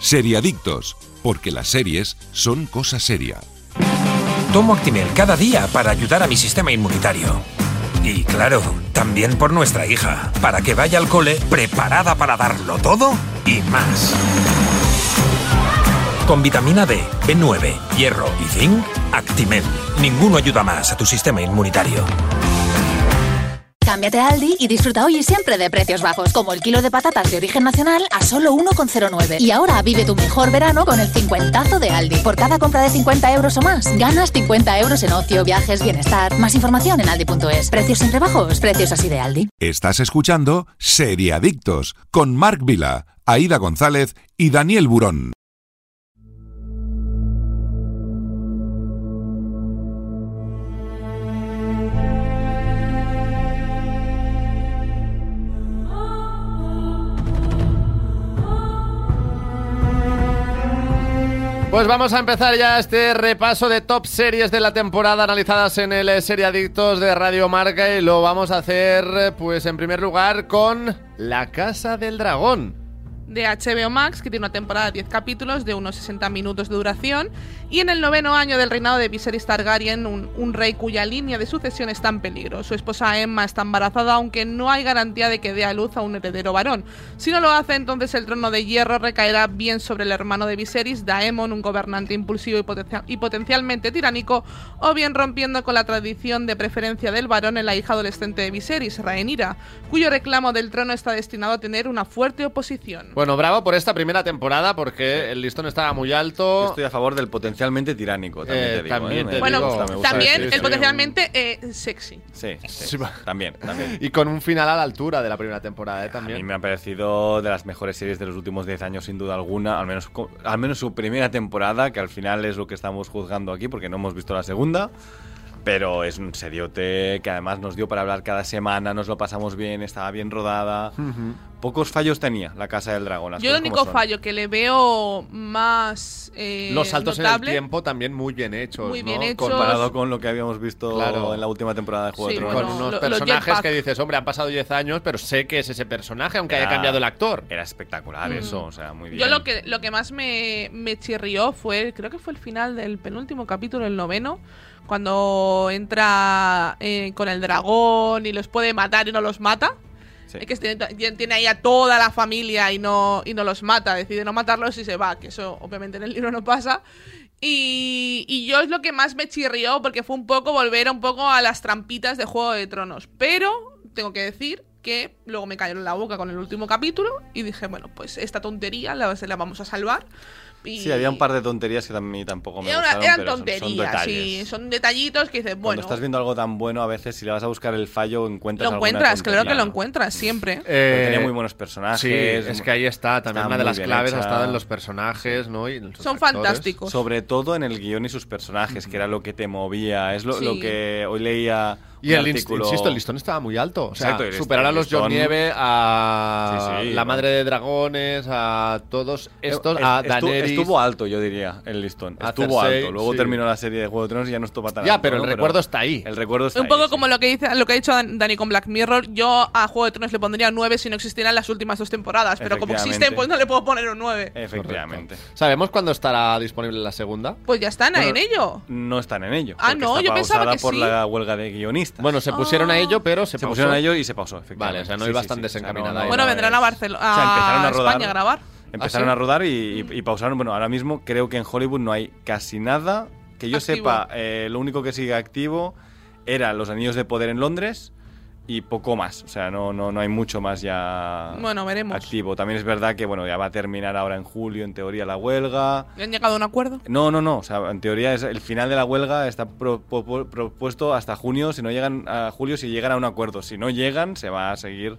Seriadictos, porque las series son cosa seria. Tomo Actimel cada día para ayudar a mi sistema inmunitario. Y claro, también por nuestra hija, para que vaya al cole preparada para darlo todo y más. Con vitamina D, B9, hierro y zinc, Actimel. Ninguno ayuda más a tu sistema inmunitario. Cámbiate a Aldi y disfruta hoy y siempre de precios bajos, como el kilo de patatas de origen nacional a solo 1,09. Y ahora vive tu mejor verano con el cincuentazo de Aldi. Por cada compra de 50 euros o más, ganas 50 euros en ocio, viajes, bienestar. Más información en aldi.es. Precios entre bajos, precios así de Aldi. Estás escuchando Seriadictos con Marc Vila, Aida González y Daniel Burón. Pues vamos a empezar ya este repaso de top series de la temporada analizadas en el eh, Serie Adictos de Radio Marca y lo vamos a hacer eh, pues en primer lugar con La Casa del Dragón. De HBO Max, que tiene una temporada de 10 capítulos de unos 60 minutos de duración, y en el noveno año del reinado de Viserys Targaryen, un, rey cuya línea de sucesión está en peligro. Su esposa Emma está embarazada, aunque no hay garantía de que dé a luz a un heredero varón. Si no lo hace, entonces el trono de hierro recaerá bien sobre el hermano de Viserys, Daemon, un gobernante impulsivo y potencialmente tiránico, o bien rompiendo con la tradición de preferencia del varón en la hija adolescente de Viserys, Rhaenyra, cuyo reclamo del trono está destinado a tener una fuerte oposición. Bueno, bravo por esta primera temporada porque el listón estaba muy Yo alto. estoy a favor del potencialmente tiránico, también Eh, te digo. también ¿eh? te Bueno, digo. gusta, también decir, el sí. potencialmente eh, sexy. Sí, sí, Sí, también, también. Y con un final a la altura de la primera temporada, ¿eh? A mí También. me ha parecido de las mejores series de los últimos 10 años, sin duda alguna. Al menos, al menos su primera temporada, que al final es lo que estamos juzgando aquí, porque no hemos visto la segunda. Pero es un seriote que además nos dio para hablar cada semana, nos lo pasamos bien, estaba bien rodada. Pocos fallos tenía la Casa del Dragón. las Yo el único fallo que le veo más eh, Los saltos en notable, el tiempo también muy bien hechos. Muy ¿no? bien hechos. Comparado con lo que habíamos visto Claro. en la última temporada de Juego Sí, de Con Tronos. bueno, unos lo- personajes jetpack. que dices, hombre, han pasado 10 años, pero sé que es ese personaje, aunque haya Era- cambiado el actor. Era espectacular eso, o sea, muy bien. Yo lo que, lo que más me, me chirrió fue, creo que fue el final del penúltimo capítulo, el noveno, cuando entra eh, con el dragón y los puede matar y no los mata. Sí. Es que tiene, tiene ahí a toda la familia y no, y no los mata, decide no matarlos y se va, que eso obviamente en el libro no pasa. Y, y yo es lo que más me chirrió porque fue un poco volver un poco a las trampitas de Juego de Tronos. Pero tengo que decir que luego me cayó en la boca con el último capítulo y dije, bueno, pues esta tontería la, la vamos a salvar. Y Sí, había un par de tonterías que a mí tampoco me Era una- gustaron, eran pero son- son tonterías, detalles. sí, son detallitos que dices, Cuando bueno, estás viendo algo tan bueno, a veces si le vas a buscar el fallo, encuentras lo encuentras, claro que lo encuentras siempre. Eh, tenía muy buenos personajes. Sí, es que ahí está. También está una de las claves ha estado en los personajes, ¿no? Y en los Son actores. fantásticos. Sobre todo en el guion y sus personajes, que era lo que te movía. Es lo, Sí. lo que hoy leía. Y el, artículo- insisto, el listón estaba muy alto. O sea, Exacto, superar a listón- los John Nieve, a Sí, sí, la bueno. madre de dragones, a todos estos, Eh, a estu- Daenerys. Estuvo alto, yo diría, el listón. A Estuvo Cersei, alto. Luego sí. terminó la serie de Juego de Tronos y ya no estuvo tan Ya, alto. pero el ¿no? recuerdo está ahí. El recuerdo está Un poco ahí, como sí. lo que dice, lo que ha dicho Dan- Dani con Black Mirror, yo a Juego de Tronos le pondría 9 si no existieran las últimas dos temporadas, pero como existen, pues no le puedo poner un 9. Efectivamente. ¿Sabemos cuándo estará disponible la segunda? Pues ya están Bueno, en ello. No están en ello. Ah, no, está yo pensaba que por sí. la huelga de guionistas. Bueno, se pusieron a ello, pero se, se pausó. pusieron a ello y se pausó, efectivamente. Vale, o sea, no Sí, iba sí, tan sí. desencaminada bueno, no vendrán a Barcelona, o sea, empezaron a rodar. España a grabar. Empezaron ¿Ah, sí? a rodar y, y- y pausaron. Bueno, ahora mismo creo que en Hollywood no hay casi nada. Que yo Activo. sepa, eh, lo único que sigue activo era Los Anillos de Poder en Londres y poco más. O sea, no, no, no hay mucho más ya Bueno, veremos. activo. También es verdad que bueno, ya va a terminar ahora en julio, en teoría, la huelga. ¿Han llegado a un acuerdo? No, no, no. O sea, en teoría es el final de la huelga está pro- pro- pro- propuesto hasta junio. Si no llegan a julio, si llegan a un acuerdo. Si no llegan, se va a seguir.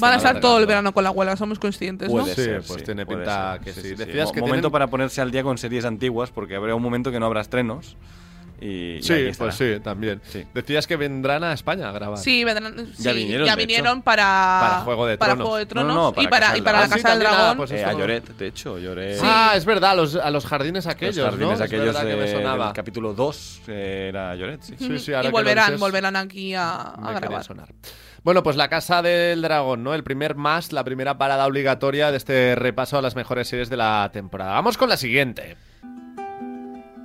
Van a estar todo el verano con la huelga, somos conscientes, ¿no? Puede Sí, ser, pues sí, tiene puede pinta ser. que sí. sí. Decías Mo- que momento tienen- para ponerse al día con series antiguas, porque habrá un momento que no habrá estrenos. Y, y Sí, estará. pues sí, también. Sí. Decías que vendrán a España a grabar. Sí, vendrán, Ya sí, vinieron, ya de vinieron para, Para Juego de para Tronos. Juego de No, no, Tronos no, y para para, Casa y para la. Casa del ah, Dragón. pues Eh, a no- Lloret, de hecho, Lloret. Ah, es verdad, a los, a los jardines aquellos, los jardines ¿no? aquellos verdad que me sonaba. del capítulo 2 eh, era Lloret, sí. Sí, sí, y ahora que lo volverán, dices, volverán aquí a, a grabar. sonar. Bueno, pues la Casa del Dragón, ¿no? El primer más, la primera parada obligatoria de este repaso a las mejores series de la temporada. Vamos con la siguiente.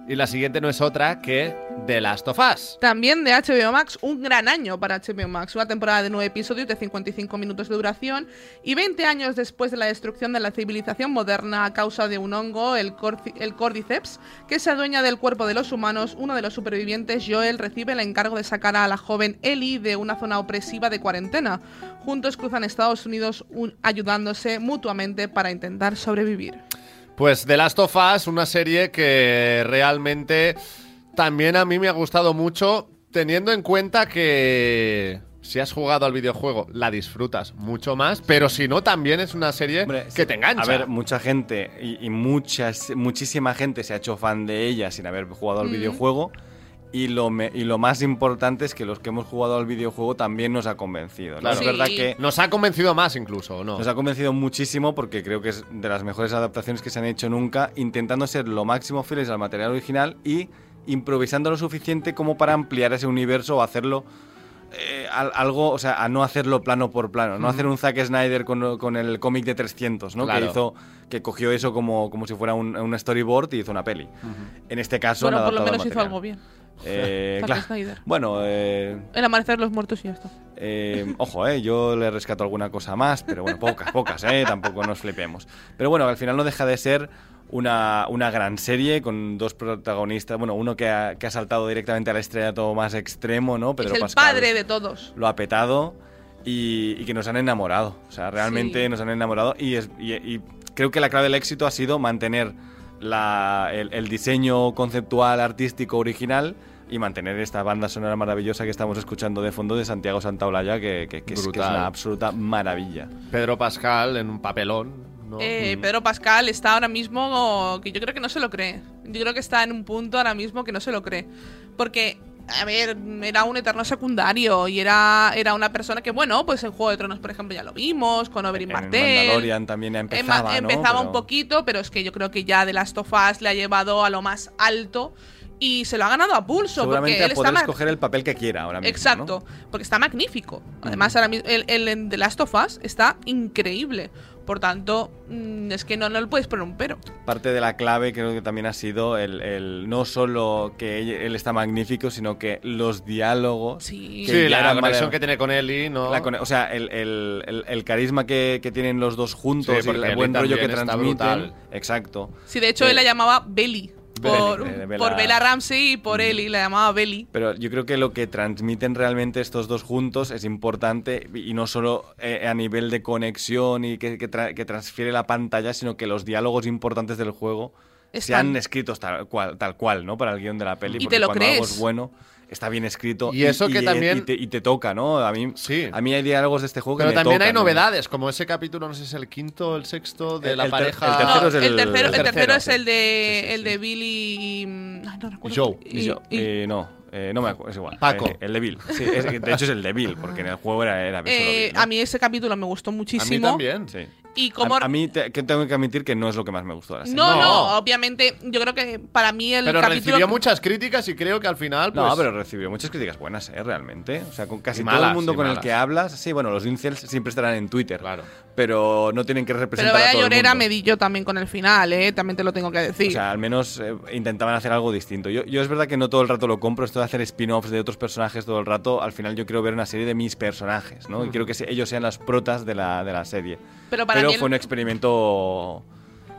Y la siguiente no es otra que The Last of Us. También de HBO Max, un gran año para HBO Max, una temporada de 9 episodios de 55 minutos de duración y 20 años después de la destrucción de la civilización moderna a causa de un hongo, el, el Cordyceps, que se adueña del cuerpo de los humanos, uno de los supervivientes, Joel, recibe el encargo de sacar a la joven Ellie de una zona opresiva de cuarentena. Juntos cruzan Estados Unidos un- ayudándose mutuamente para intentar sobrevivir. Pues The Last of Us, una serie que realmente también a mí me ha gustado mucho, teniendo en cuenta que si has jugado al videojuego la disfrutas mucho más, pero si no también es una serie Hombre, que te engancha. A ver, mucha gente y, y muchas, muchísima gente se ha hecho fan de ella sin haber jugado al Mm. videojuego. Y lo, me- y lo más importante es que los que hemos jugado al videojuego también nos ha convencido. ¿no? Claro. Es verdad Sí. que Nos ha convencido más incluso, ¿o ¿no? nos ha convencido muchísimo porque creo que es de las mejores adaptaciones que se han hecho nunca, intentando ser lo máximo fieles al material original y improvisando lo suficiente como para ampliar ese universo o hacerlo eh, al- algo, o sea, a no hacerlo plano por plano, no hacer un Zack Snyder con, con el cómic de 300, ¿no? Claro. Que hizo, que cogió eso como, como si fuera un, un storyboard y hizo una peli. En este caso, bueno, por lo menos hizo algo bien. Eh, claro. Snyder. Bueno, eh, El amanecer de los muertos y ya está. eh, ojo, eh, yo le rescato alguna cosa más, pero bueno, pocas, pocas, eh, tampoco nos flipemos. Pero bueno, al final no deja de ser una, una gran serie con dos protagonistas, bueno, uno que ha, que ha saltado directamente al estrellato más extremo, ¿no? Pedro es el Pascal padre de todos. lo ha petado y, y que nos han enamorado. O sea, realmente Sí. nos han enamorado y, es- y- y creo que la clave del éxito ha sido mantener la- el, el diseño conceptual, artístico, original y mantener esta banda sonora maravillosa que estamos escuchando de fondo de Santiago Santaolalla, que, que- que es, que es Brutal. una absoluta maravilla. Pedro Pascal en un papelón, ¿no? Eh, Mm. Pedro Pascal está ahora mismo que yo creo que no se lo cree. Yo creo que está en un punto ahora mismo que no se lo cree. Porque, a ver, era un eterno secundario y era, era una persona que, bueno, pues en Juego de Tronos, por ejemplo, ya lo vimos, con Oberyn En Martell. Mandalorian también empezaba, ¿no? empezaba un poquito, pero es que yo creo que ya The Last of Us le ha llevado a lo más alto y se lo ha ganado a pulso. Seguramente porque él a poder escoger el papel que quiera ahora mismo. Exacto, porque está magnífico. Además, ahora mismo el, el en The Last of Us está increíble. Por tanto, mm, es que no, no le puedes poner un pero. Parte de la clave creo que también ha sido el, el- no solo que él, él está magnífico, sino que los diálogos... Sí. que Sí, ya la eran conexión que tiene con Ellie, ¿no? la o sea, el, el- el- el carisma que, que tienen los dos juntos Sí, y el buen rollo que transmiten. brutal. Exacto. Sí, de hecho, Eh, él la llamaba Belly. Por, Bella- por Bella Ramsey y por Ellie, la llamaba Belly. Pero yo creo que lo que transmiten realmente estos dos juntos es importante y no solo eh, a nivel de conexión y que, que tra- que transfiere la pantalla, sino que los diálogos importantes del juego Están. sean escritos tal cual, tal cual, ¿no? Para el guion de la peli. Y porque te lo cuando algo crees. es bueno, está bien escrito. Y eso que también- y te, y te toca, ¿no? A mí, Sí. a mí hay diálogos de este juego que Pero me también hay tocan, ¿no? novedades, como ese capítulo, no sé si es el quinto o el sexto, de El- la el ter- pareja. el tercero No, es el- el, tercero, el el tercero tercero, es el de, Sí, sí, el de Billy y. ay, no recuerdo. Joe. Y yo, y- eh, no, eh, no me acuerdo, es igual. Paco. Eh, el de Bill. Sí, es- de hecho es el de Bill, porque en el juego era, era Eh, Bill, ¿no? A mí ese capítulo me gustó a muchísimo. mí también. Sí. Y como. A, a mí te- que tengo que admitir que no es lo que más me gustó de la serie. no, no, No. obviamente, yo creo que para mí el Pero capítulo. recibió muchas críticas y creo que al final. No, pues, pero recibió muchas críticas buenas, ¿eh? Realmente. O sea, con casi todo el mundo con el que hablas. Sí, bueno, los incels siempre estarán en Twitter. Claro. Pero no tienen que Pero representar vaya a todo el llorera mundo. me di yo también con el final, ¿eh? También te lo tengo que decir. O sea, al menos eh, intentaban hacer algo distinto. Yo, yo es verdad que no todo el rato lo compro, esto de hacer spin-offs de otros personajes todo el rato. Al final yo quiero ver una serie de mis personajes, ¿no? Y quiero que se- ellos sean las protas de la, de la serie. Pero para mí fue un experimento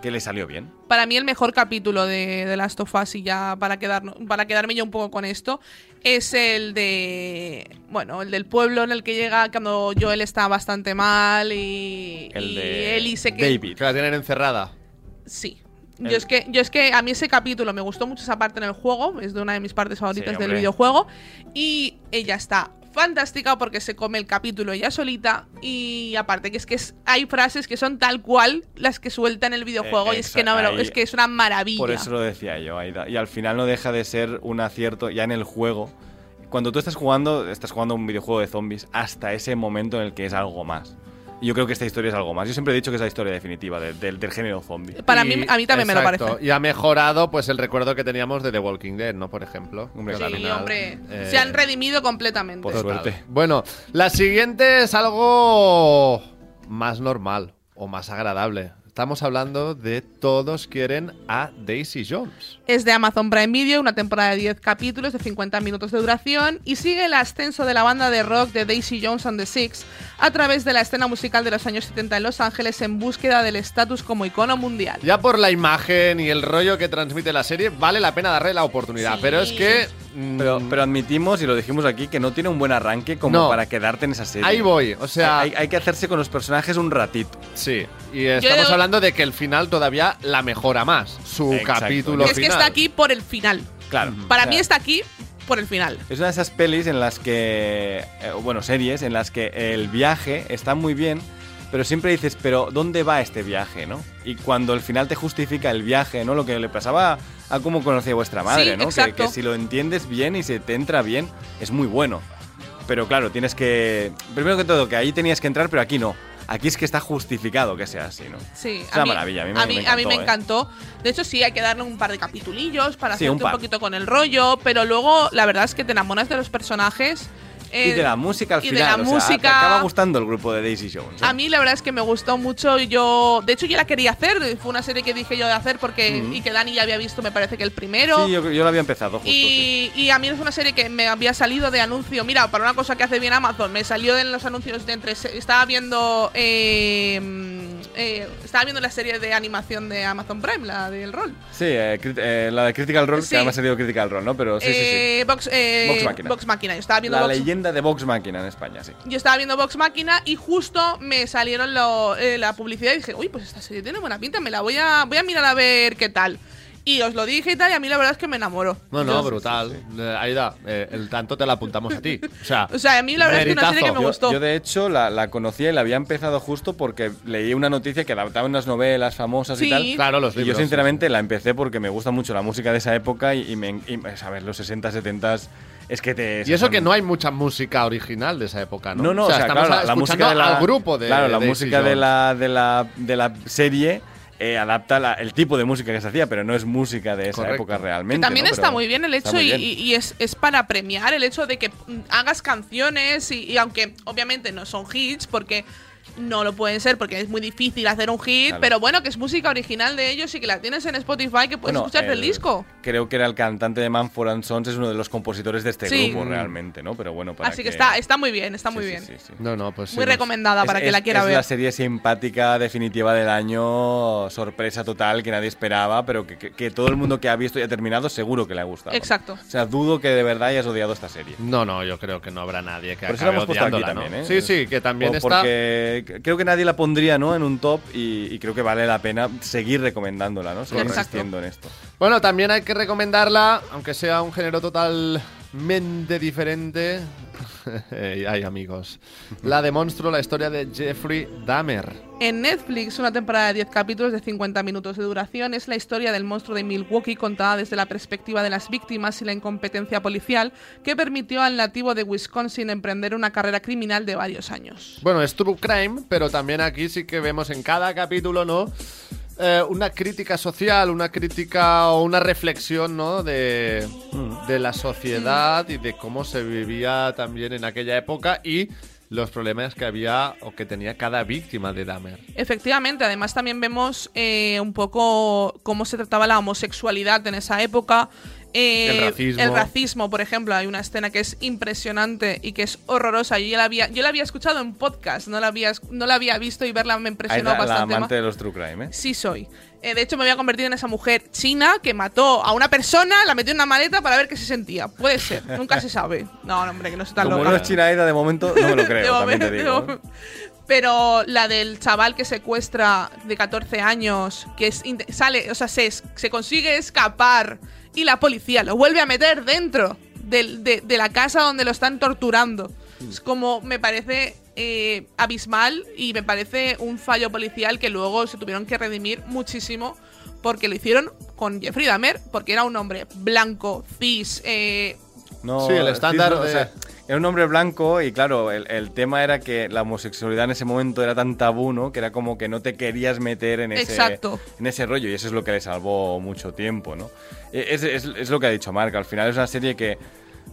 que le salió bien. para mí el mejor capítulo de, de Last of Us y ya para quedarnos, para quedarme yo un poco con esto es el de bueno el del pueblo en el que llega cuando Joel está bastante mal y, El y de Ellie se que David. Que la tienen encerrada. sí yo es que yo es que a mí ese capítulo me gustó mucho esa parte en el juego es de una de mis partes favoritas Sí, del videojuego y ella está fantástica porque se come el capítulo ella solita y aparte que es que es- hay frases que son tal cual las que suelta en el videojuego Eh, y es que no ahí- es que es una maravilla Por eso lo decía yo, Aida. Y al final no deja de ser un acierto ya en el juego. Cuando tú estás jugando, estás jugando un videojuego de zombies hasta ese momento en el que es algo más. Y yo creo que esta historia es algo más. Yo siempre he dicho que es la historia definitiva de- del- del género zombie. Para Y- mí, a mí también me lo parece. Y ha mejorado pues el recuerdo que teníamos de The Walking Dead, ¿no? Por ejemplo. Hombre, Sí, final, hombre. eh, Se han redimido completamente. Por total. suerte. Bueno, la siguiente es algo más normal o más agradable. Estamos hablando de Todos quieren a Daisy Jones. Es de Amazon Prime Video, una temporada de 10 capítulos de 50 minutos de duración y sigue el ascenso de la banda de rock de Daisy Jones and the Six a través de la escena musical de los años 70 en Los Ángeles en búsqueda del estatus como icono mundial. Ya por la imagen y el rollo que transmite la serie, vale la pena darle la oportunidad. Sí. Pero es que. mm, Pero, pero admitimos, y lo dijimos aquí, que no tiene un buen arranque como No. para quedarte en esa serie. ahí voy. O sea, hay, hay que hacerse con los personajes un ratito. sí. Y estamos Yo- hablando de que el final todavía la mejora más. Su Exacto. capítulo es que final. está aquí por el final. Claro. Para O sea, mí está aquí por el final. Es una de esas pelis en las que. eh, bueno, series en las que el viaje está muy bien, pero siempre dices, pero ¿dónde va este viaje, no? Y cuando al final te justifica el viaje, ¿no? Lo que le pasaba a cómo conocía vuestra madre, Sí, ¿no? Que, exacto. que si lo entiendes bien y se te entra bien, es muy bueno. Pero claro, tienes que. Primero que todo, que ahí tenías que entrar, pero aquí no. Aquí es que está justificado que sea así, ¿no? Sí, Es una maravilla, a mí me- a mí, me a mí me encantó, ¿eh? encantó. De hecho, sí, hay que darle un par de capitulillos para Sí, hacerte un un, poquito con el rollo, pero luego la verdad es que te enamoras de los personajes. Y eh, de la música al y de final. la o sea, música- te acaba gustando el grupo de Daisy Jones. ¿eh? A mí la verdad es que me gustó mucho. Yo, de hecho, yo la quería hacer. Fue una serie que dije yo de hacer porque y que Dani ya había visto, me parece que el primero. Sí, yo, yo lo había empezado justo. sí. y, y a mí es una serie que me había salido de anuncio. Mira, para una cosa que hace bien Amazon, me salió en los anuncios de entre. Estaba viendo. eh, eh, estaba viendo la serie de animación de Amazon Prime, la del rol. Sí, eh, eh, la de Critical Role, Sí. que además ha sido Critical Role, ¿no? Pero sí, sí, sí. Eh, Vox, eh. Vox Machina. Yo estaba viendo La leyenda de Vox Machina en España, sí. yo estaba viendo Vox Máquina y justo me salieron lo- eh, la publicidad y dije, uy, pues esta serie tiene buena pinta, me la voy a, voy a mirar a ver qué tal. Y os lo dije y tal, y a mí la verdad es que me enamoró. No, no, brutal. Eh, Aida, eh, el tanto te la apuntamos a ti. O sea, O sea, a mí la verdad es que es una serie que me meritazo. gustó. Yo, de hecho, la, la conocía y la había empezado justo porque leí una noticia que adaptaba unas novelas famosas Sí. y tal. Claro, los Y libros. yo, sinceramente, la empecé porque me gusta mucho la música de esa época y, y me. y, a ver, los 60, 70 es que te. Y eso son- que no hay mucha música original de esa época, ¿no? No, no, o sea, estamos claro, la, música de la, al grupo de Claro, la Daisy música de la, de la, de la serie eh, adapta la- el tipo de música que se hacía, pero no es música de esa Correcto. época Que realmente. también ¿no? está Pero muy bien el hecho muy y, bien. y- y es, es para premiar el hecho de que mm, hagas canciones y, y aunque obviamente no son hits porque no lo pueden ser porque es muy difícil hacer un hit, Claro. pero bueno, que es música original de ellos y que la tienes en Spotify, que puedes Bueno, escuchar el, disco. Creo que era el cantante de Manford and Sons, es uno de los compositores de este Sí. grupo realmente, ¿no? Pero bueno, para Así que, está, está muy bien, está muy Sí, bien. sí, sí. No, no, pues Muy nos- recomendada para Es- que la es- quiera es ver. la serie simpática definitiva del año, sorpresa total que nadie esperaba, pero que, que- que todo el mundo que ha visto y ha terminado seguro que le ha gustado. Exacto. O sea, dudo que de verdad hayas odiado esta serie. No, no, yo creo que no habrá nadie que Por eso acabe hemos puesto aquí odiándola, ¿no? también, ¿eh? Sí, sí, que también está... Porque creo que nadie la pondría, ¿no? En un top y, y creo que vale la pena seguir recomendándola, ¿no? Seguir insistiendo en esto. Bueno, también hay que recomendarla, aunque sea un género totalmente diferente. Ay, amigos. La de Monstruo, la historia de Jeffrey Dahmer. En Netflix, una temporada de 10 capítulos de 50 minutos de duración es la historia del monstruo de Milwaukee contada desde la perspectiva de las víctimas y la incompetencia policial que permitió al nativo de Wisconsin emprender una carrera criminal de varios años. Bueno, es true crime, pero también aquí sí que vemos en cada capítulo, ¿no? Eh, una crítica social, una crítica o una reflexión, ¿no? De, de la sociedad y de cómo se vivía también en aquella época y los problemas que había o que tenía cada víctima de Dahmer. Efectivamente, además también vemos eh, un poco cómo se trataba la homosexualidad en esa época. Eh, El racismo. el racismo, por ejemplo, hay una escena que es impresionante y que es horrorosa. Yo ya la había, yo la había escuchado en podcast, no la había, no la había visto y verla me impresionó la, la bastante. amante más. de los True Crime, ¿eh? Sí soy. Eh, de hecho, me voy a convertir en esa mujer china que mató a una persona, la metió en una maleta para ver qué se sentía. Puede ser, nunca se sabe. No, no, hombre, que no se tan Como loca. no es de momento no me lo creo, te digo. ¿eh? Pero la del chaval que secuestra de 14 años, que es sale, o sea, se consigue escapar y la policía lo vuelve a meter dentro del- de, de la casa donde lo están torturando. Es como, me parece eh, abismal y me parece un fallo policial que luego se tuvieron que redimir muchísimo porque lo hicieron con Jeffrey Dahmer, porque era un hombre blanco, cis, eh, No, Sí, el estándar no, o de- sea, era un hombre blanco y claro, el, el tema era que la homosexualidad en ese momento era tan tabú, ¿no? Que era como que no te querías meter en ese, Exacto. en ese rollo y eso es lo que le salvó mucho tiempo, ¿no? E- Es, es- es lo que ha dicho Marc, al final es una serie que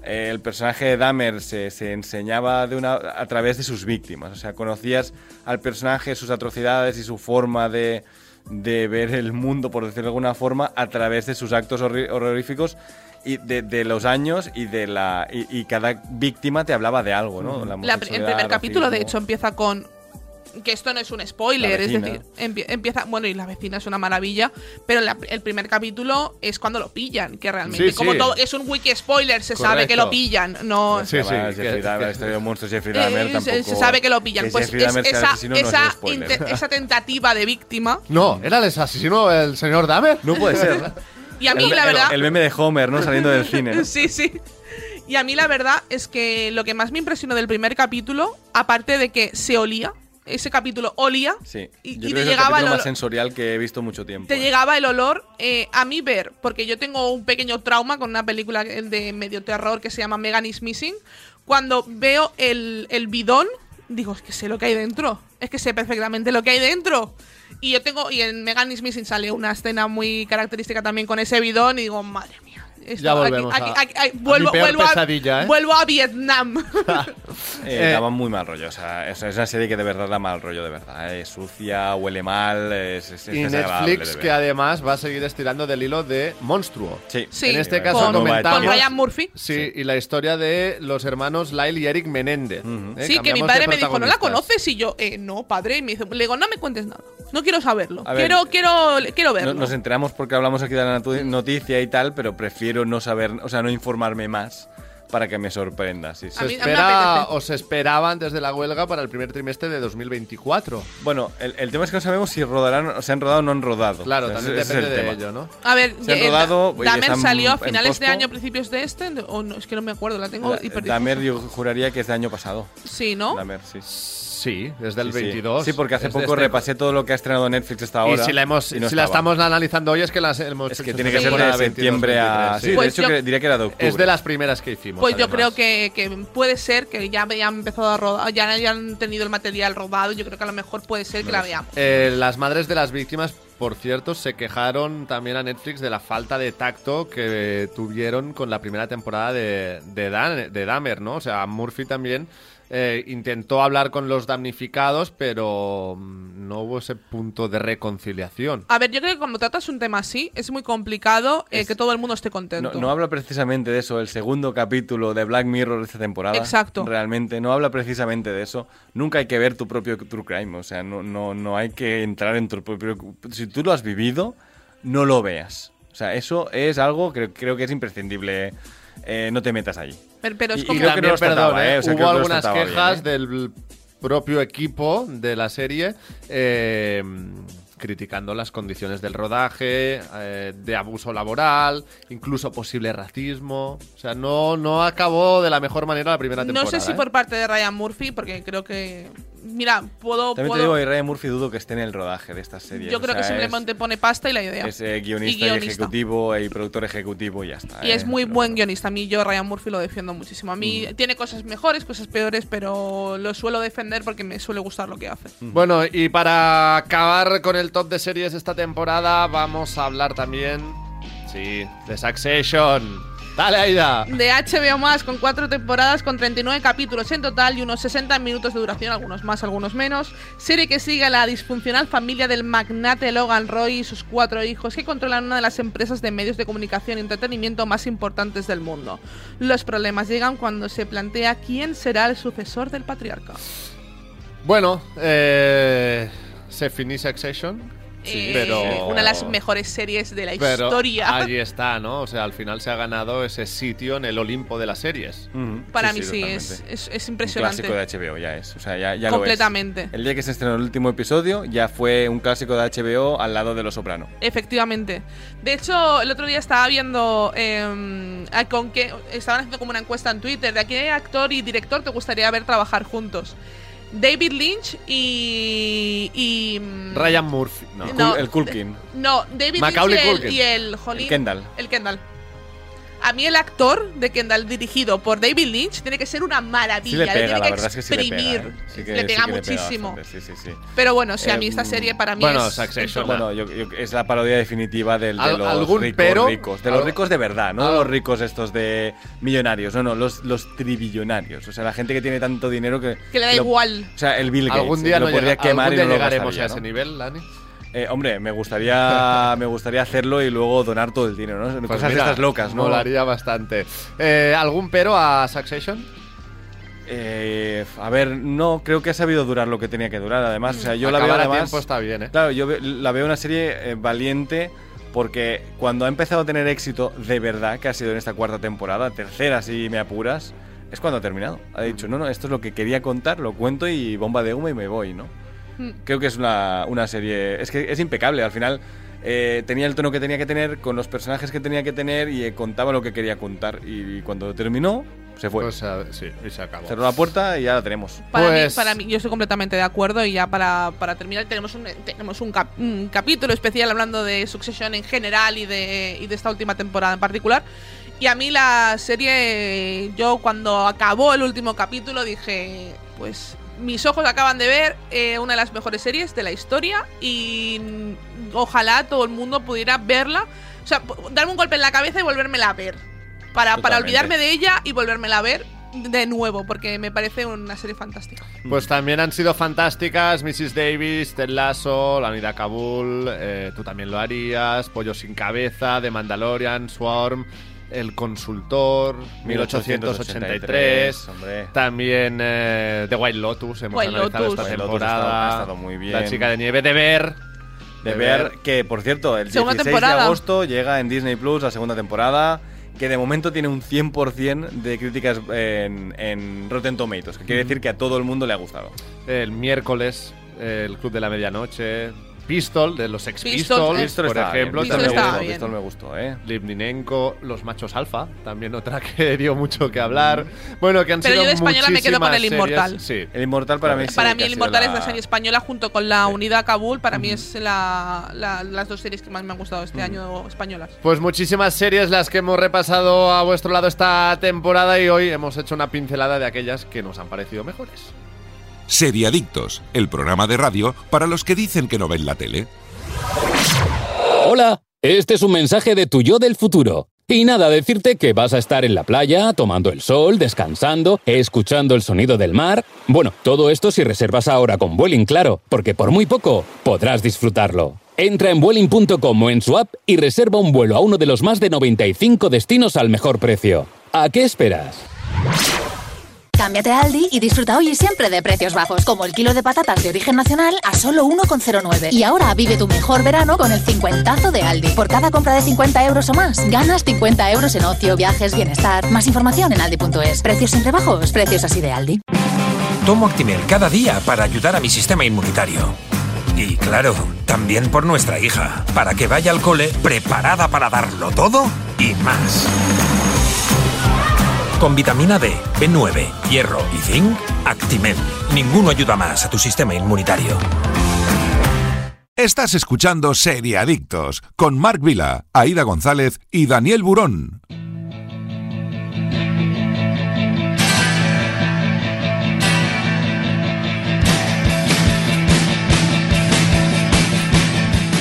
eh, el personaje de Dahmer se, se enseñaba de una, a través de sus víctimas, o sea, conocías al personaje, sus atrocidades y su forma de, de ver el mundo, por decirlo de alguna forma, a través de sus actos horroríficos y de, de los años y de la y, y cada víctima te hablaba de algo, ¿no? La La- el primer capítulo, de hecho, empieza con. Que esto no es un spoiler, es decir, empie- empieza. Bueno, y la vecina es una maravilla, pero la- el primer capítulo es cuando lo pillan, que realmente, Sí, como sí. todo, es un wiki spoiler, se sabe que lo pillan, no. Sí, sí, la historia de Jeffrey Dahmer se- tampoco se sabe que lo pillan. que pues es- esa, asesino no es esa, esa tentativa de víctima. No, ¿era el asesino el señor Dahmer? No puede ser. Y a mí, el, la el- verdad. el meme de Homer, ¿no? Saliendo del cine. ¿no? Sí, sí. Y a mí la verdad es que lo que más me impresionó del primer capítulo, aparte de que se olía, ese capítulo olía, Sí. y, Yo y creo que te es el llegaba el olor, más sensorial que he visto mucho tiempo. te ¿eh? llegaba el olor eh, a mí ver, porque yo tengo un pequeño trauma con una película de medio terror que se llama Megan is Missing. Cuando veo el, el bidón, digo, es que sé lo que hay dentro. Es que sé perfectamente lo que hay dentro. Y yo tengo, y en Megan is Missing sale una escena muy característica también con ese bidón, y digo, madre. Esto Ya volvemos aquí- a- aquí- aquí- a mi vuelvo, peor vuelvo, pesadilla, a, ¿eh? vuelvo a Vietnam. Eh, Eh, daba muy mal rollo. O sea, es, es una serie que de verdad da mal rollo, de verdad. Es sucia, huele mal, es, es, es Y Netflix, que además va a seguir estirando del hilo de Monstruo. Sí, Sí, En este caso con, comentamos- con Ryan Murphy. Sí, y la historia de los hermanos Lyle y Eric Menéndez. ¿eh? Sí, que mi padre me dijo, ¿no la conoces? Y yo, eh, no, padre. Y me dice, le digo, no me cuentes nada. No quiero saberlo. Ver, quiero, quiero, quiero verlo. No- nos enteramos porque hablamos aquí de la noticia y tal, pero prefiero no saber, o sea, no informarme más para que me sorprenda. Sí, sí. A mí- espera, apetece. o se esperaba antes de la huelga para el primer trimestre de 2024. Bueno, el, el tema es que no sabemos si rodarán, o se han rodado o no han rodado. Claro, O sea, también ese depende es el de tema. ello, ¿no? A ver, Se han eh, rodado están salió a finales de año, principios de este. O no, es que no me acuerdo, la tengo Da- hiper difusa. yo juraría que es de año pasado. Sí, ¿no? Dahmer, sí. Sí, desde el Sí, sí. 22. Sí, porque hace poco este- repasé todo lo que ha estrenado Netflix hasta Y ahora. si la, hemos, y no si la estaba. estamos analizando hoy es que las hemos Es que tiene que ser de septiembre a. 22, Sí, Pues de hecho yo- que diría que era de octubre. Es de las primeras que hicimos. Pues yo creo que, que puede ser que ya hayan empezado a rodar, ya hayan tenido el material rodado. Yo creo que a lo mejor puede ser que la veamos. Eh, las madres de las víctimas, por cierto, se quejaron también a Netflix de la falta de tacto que tuvieron con la primera temporada de, de, Dan- de Dahmer, ¿no? O sea, Murphy también eh, intentó hablar con los damnificados, pero mm, no hubo ese punto de reconciliación. A ver, yo creo que cuando tratas un tema así, es muy complicado eh, que todo el mundo esté contento. No, no habla precisamente de eso, el segundo capítulo de Black Mirror de esta temporada. Exacto. Realmente, no habla precisamente de eso. Nunca hay que ver tu propio true crime, o sea, no, no, no hay que entrar en tu propio... Si tú lo has vivido, no lo veas. O sea, eso es algo que creo que es imprescindible. eh, no te metas ahí. Pero, pero es Y- y como... creo que También, los trataba, perdón, ¿eh? ¿eh? O sea, hubo creo que los algunas trataba quejas bien, ¿eh? del propio equipo de la serie eh, criticando las condiciones del rodaje, eh, de abuso laboral, incluso posible racismo. O sea, no, no acabó de la mejor manera la primera temporada. No sé si ¿eh? por parte de Ryan Murphy, porque creo que... Mira, puedo... También puedo- te digo que Ryan Murphy dudo que esté en el rodaje de esta serie. yo creo que simplemente pone pasta y la idea. Es, eh, guionista, Y y guionista. ejecutivo y productor ejecutivo y ya está. Y ¿eh? es muy Pero buen guionista. A mí yo Ryan Murphy lo defiendo muchísimo. A mí tiene cosas mejores, cosas peores, pero lo suelo defender porque me suele gustar lo que hace. Bueno, y para acabar con el top de series esta temporada, vamos a hablar también, sí, de Succession. Dale, Aida. De HBO más, con cuatro temporadas, con 39 capítulos en total y unos 60 minutos de duración, algunos más, algunos menos. Serie que sigue a la disfuncional familia del magnate Logan Roy y sus cuatro hijos que controlan una de las empresas de medios de comunicación y entretenimiento más importantes del mundo. Los problemas llegan cuando se plantea quién será el sucesor del patriarca. Bueno, eh, se finí Succession. Eh, pero- Una de las mejores series de la Pero historia. allí está, ¿no? O sea, al final se ha ganado ese sitio en el Olimpo de las series. Ujú, Para mí sí, es, es, Un impresionante. clásico de HBO ya es. O sea, ya, ya Completamente. Lo es. El día que se estrenó el último episodio ya fue un clásico de HBO al lado de Los Soprano. Efectivamente. De hecho, el otro día estaba viendo eh, a con qué estaban haciendo como una encuesta en Twitter de a qué actor y director te gustaría ver trabajar juntos. David Lynch y y mm, Ryan Murphy. No. No, el Culkin. no David Macaulay Lynch y el, Culkin. y el jolín- El Kendall. el Kendall. A mí el actor de Kendall dirigido por David Lynch tiene que ser una maravilla. Sí le pega, tiene la que verdad es que sí le pega. exprimir. ¿eh? Sí que- le pega muchísimo. bastante, sí, sí, sí. Pero bueno, sí, a mí Eh, esta serie para mí bueno, es Succession. Bueno, yo- yo- es la parodia definitiva del, de Al- los algún ricos pero? ricos. De los ricos de verdad, no al- los ricos estos de millonarios. No, no, los, los tribillonarios. O sea, la gente que tiene tanto dinero que... que le da lo- igual. O sea, el Bill Gates. Algún día, lo no podría llega- quemar algún y lo llegaremos gastaría, a ese ¿no? nivel, Dani. Eh, hombre, me gustaría, me gustaría hacerlo y luego donar todo el dinero, ¿no? Pues Cosas mira, estas locas, ¿no? Molaría bastante. Eh, ¿Algún pero a Succession? Eh, a ver, no, creo que ha sabido durar lo que tenía que durar, además. O sea, yo la veo además... tiempo está bien, ¿eh? Claro, yo la veo una serie eh, valiente porque cuando ha empezado a tener éxito de verdad, que ha sido en esta cuarta temporada, tercera si me apuras, es cuando ha terminado. Ha dicho, no, no, esto es lo que quería contar, lo cuento y bomba de humo y me voy, ¿no? Creo que es una, una serie, es que es impecable, al final eh, tenía el tono que tenía que tener, con los personajes que tenía que tener y eh, contaba lo que quería contar. Y, cuando terminó, se fue. Pues eh, sí, y se acabó. Cerró la puerta y ya la tenemos. Para, Pues- mí, para mí, yo estoy completamente de acuerdo y ya para, para terminar tenemos un, tenemos un, cap- un capítulo especial hablando de Succession en general y de, y de esta última temporada en particular. Y a mí la serie, yo cuando acabó el último capítulo dije, pues mis ojos acaban de ver eh, una de las mejores series de la historia y mm, ojalá todo el mundo pudiera verla. O sea, darme un golpe en la cabeza y volvérmela a ver. Para, para olvidarme de ella y volvérmela a ver de nuevo, porque me parece una serie fantástica. Pues también han sido fantásticas Mrs. Davis, Ted Lasso, La Unidad Kabul, eh, tú también lo harías, Pollo sin cabeza, The Mandalorian, Swarm, El Consultor, 1883, hombre. también eh, The White Lotus, hemos White analizado Lotus. esta White Lotus temporada, ha estado muy bien. La Chica de Nieve, de ver, De ver que, por cierto, el Segunda 16 temporada. de agosto llega en Disney Plus la segunda temporada, que de momento tiene un 100% de críticas en, en Rotten Tomatoes, que quiere decir que a todo el mundo le ha gustado. el miércoles, El Club de la Medianoche, Pistol, de los Ex Pistol, Pistols. Pistol por ejemplo, Pistol me también estaba gustó, bien. Pistol me gustó, ¿eh? Livninenko, Los Machos Alfa, también otra que dio mucho que hablar. Bueno, que han Pero sido yo de española me quedo con El Inmortal. series. Sí. El Inmortal para mí sí para mí El Inmortal la- es la serie española junto con la Unidad Kabul. Para mí es la, la- las dos series que más me han gustado este año españolas. Pues muchísimas series las que hemos repasado a vuestro lado esta temporada y hoy hemos hecho una pincelada de aquellas que nos han parecido mejores. Seriadictos, el programa de radio para los que dicen que no ven la tele. Hola, este es un mensaje de tu yo del futuro. Y nada, decirte que vas a estar en la playa, tomando el sol, descansando, escuchando el sonido del mar. Bueno, todo esto si reservas ahora con Vueling, claro, porque por muy poco podrás disfrutarlo. Entra en Vueling.com o en su app y reserva un vuelo a uno de los más de 95 destinos al mejor precio. ¿A qué esperas? Cámbiate a Aldi y disfruta hoy y siempre de precios bajos, como el kilo de patatas de origen nacional a solo 1,09. Y ahora vive tu mejor verano con el cincuentazo de Aldi. Por cada compra de 50 euros o más, ganas 50 euros en ocio, viajes, bienestar. Más información en aldi.es. Precios siempre bajos, precios así de Aldi. Tomo Actimel cada día para ayudar a mi sistema inmunitario. Y claro, también por nuestra hija, para que vaya al cole preparada para darlo todo y más. Con vitamina D, B9, hierro y zinc, Actimel. Ninguno ayuda más a tu sistema inmunitario. Estás escuchando Seriadictos con Marc Vila, Aida González y Daniel Burón.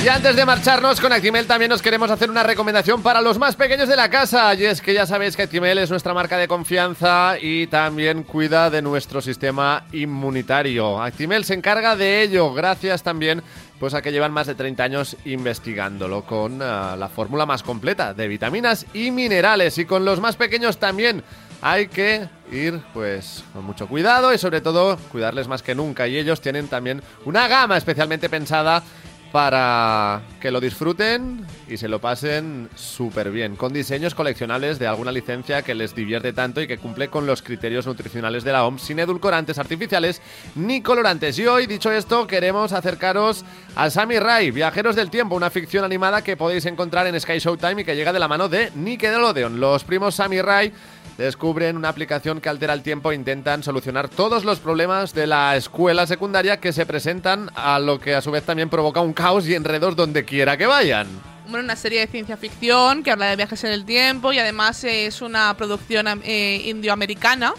Y antes de marcharnos con Actimel también nos queremos hacer una recomendación para los más pequeños de la casa. Y es que ya sabéis que Actimel es nuestra marca de confianza y también cuida de nuestro sistema inmunitario. Actimel se encarga de ello gracias también pues a que llevan más de 30 años investigándolo con ah, la fórmula más completa de vitaminas y minerales. Y con los más pequeños también hay que ir pues con mucho cuidado y sobre todo cuidarles más que nunca. Y ellos tienen también una gama especialmente pensada para que lo disfruten y se lo pasen súper bien, con diseños coleccionables de alguna licencia que les divierte tanto y que cumple con los criterios nutricionales de la OMS, sin edulcorantes artificiales ni colorantes. Y hoy, dicho esto, queremos acercaros a Sammy Ray, Viajeros del Tiempo, una ficción animada que podéis encontrar en Sky Showtime y que llega de la mano de Nickelodeon. Los primos Sammy Ray descubren una aplicación que altera el tiempo e intentan solucionar todos los problemas de la escuela secundaria que se presentan, a lo que a su vez también provoca un caos y enredos donde quiera que vayan. Bueno, una serie de ciencia ficción que habla de viajes en el tiempo y además es una producción eh, indioamericana.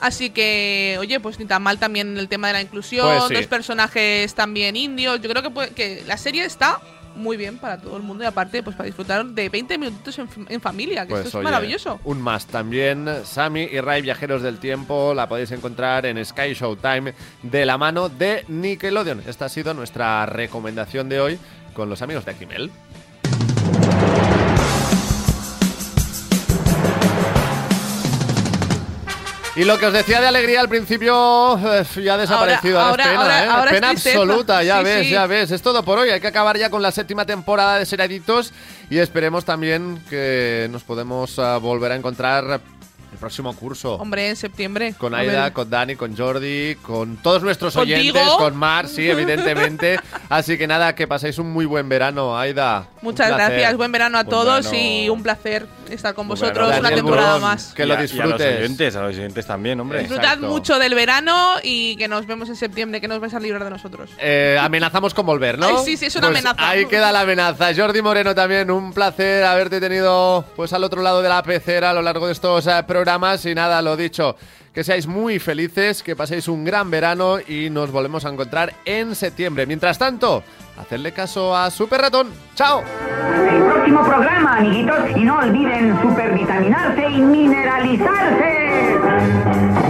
Así que, oye, pues ni tan mal también el tema de la inclusión, Pues sí. dos personajes también indios. Yo creo que, puede- que la serie está muy bien para todo el mundo y aparte, pues para disfrutar de 20 minutitos en, en familia, que Pues, esto es oye, maravilloso. Un más también. Sammy y Ray, Viajeros del Tiempo, la podéis encontrar en Sky Showtime de la mano de Nickelodeon. Esta ha sido nuestra recomendación de hoy con los amigos de Akimel. Y lo que os decía de alegría al principio eh, ya ha desaparecido. Ahora- es pena, ahora- ¿eh? ahora pena absoluta, ya Sí, ves, sí. ya ves. Es todo por hoy. Hay que acabar ya con la séptima temporada de Seraditos y esperemos también que nos podemos ah, volver a encontrar el próximo curso. Hombre, en septiembre. Con Aida, con Dani, con Jordi, con todos nuestros ¿Contigo? oyentes, con Mar, sí, evidentemente. Así que nada, que paséis un muy buen verano, Aida. Muchas gracias, buen verano a Buen todos verano. y un placer estar con vosotros verano. una Daniel temporada Burón, más. Que lo Y a- y a disfrutes. los oyentes, a los oyentes también, hombre. Exacto. Disfrutad mucho del verano y que nos vemos en septiembre, que nos vais a librar de nosotros. Eh, amenazamos con volver, ¿no? Ay, sí, sí, es una Pues amenaza. Ahí queda la amenaza. Jordi Moreno también, un placer haberte tenido pues al otro lado de la pecera a lo largo de estos eh, programas. Y nada, lo dicho, que seáis muy felices, que paséis un gran verano y nos volvemos a encontrar en septiembre. Mientras tanto, hacedle caso a Super Ratón. ¡Chao! El próximo programa, amiguitos, y no olviden supervitaminarse y mineralizarse.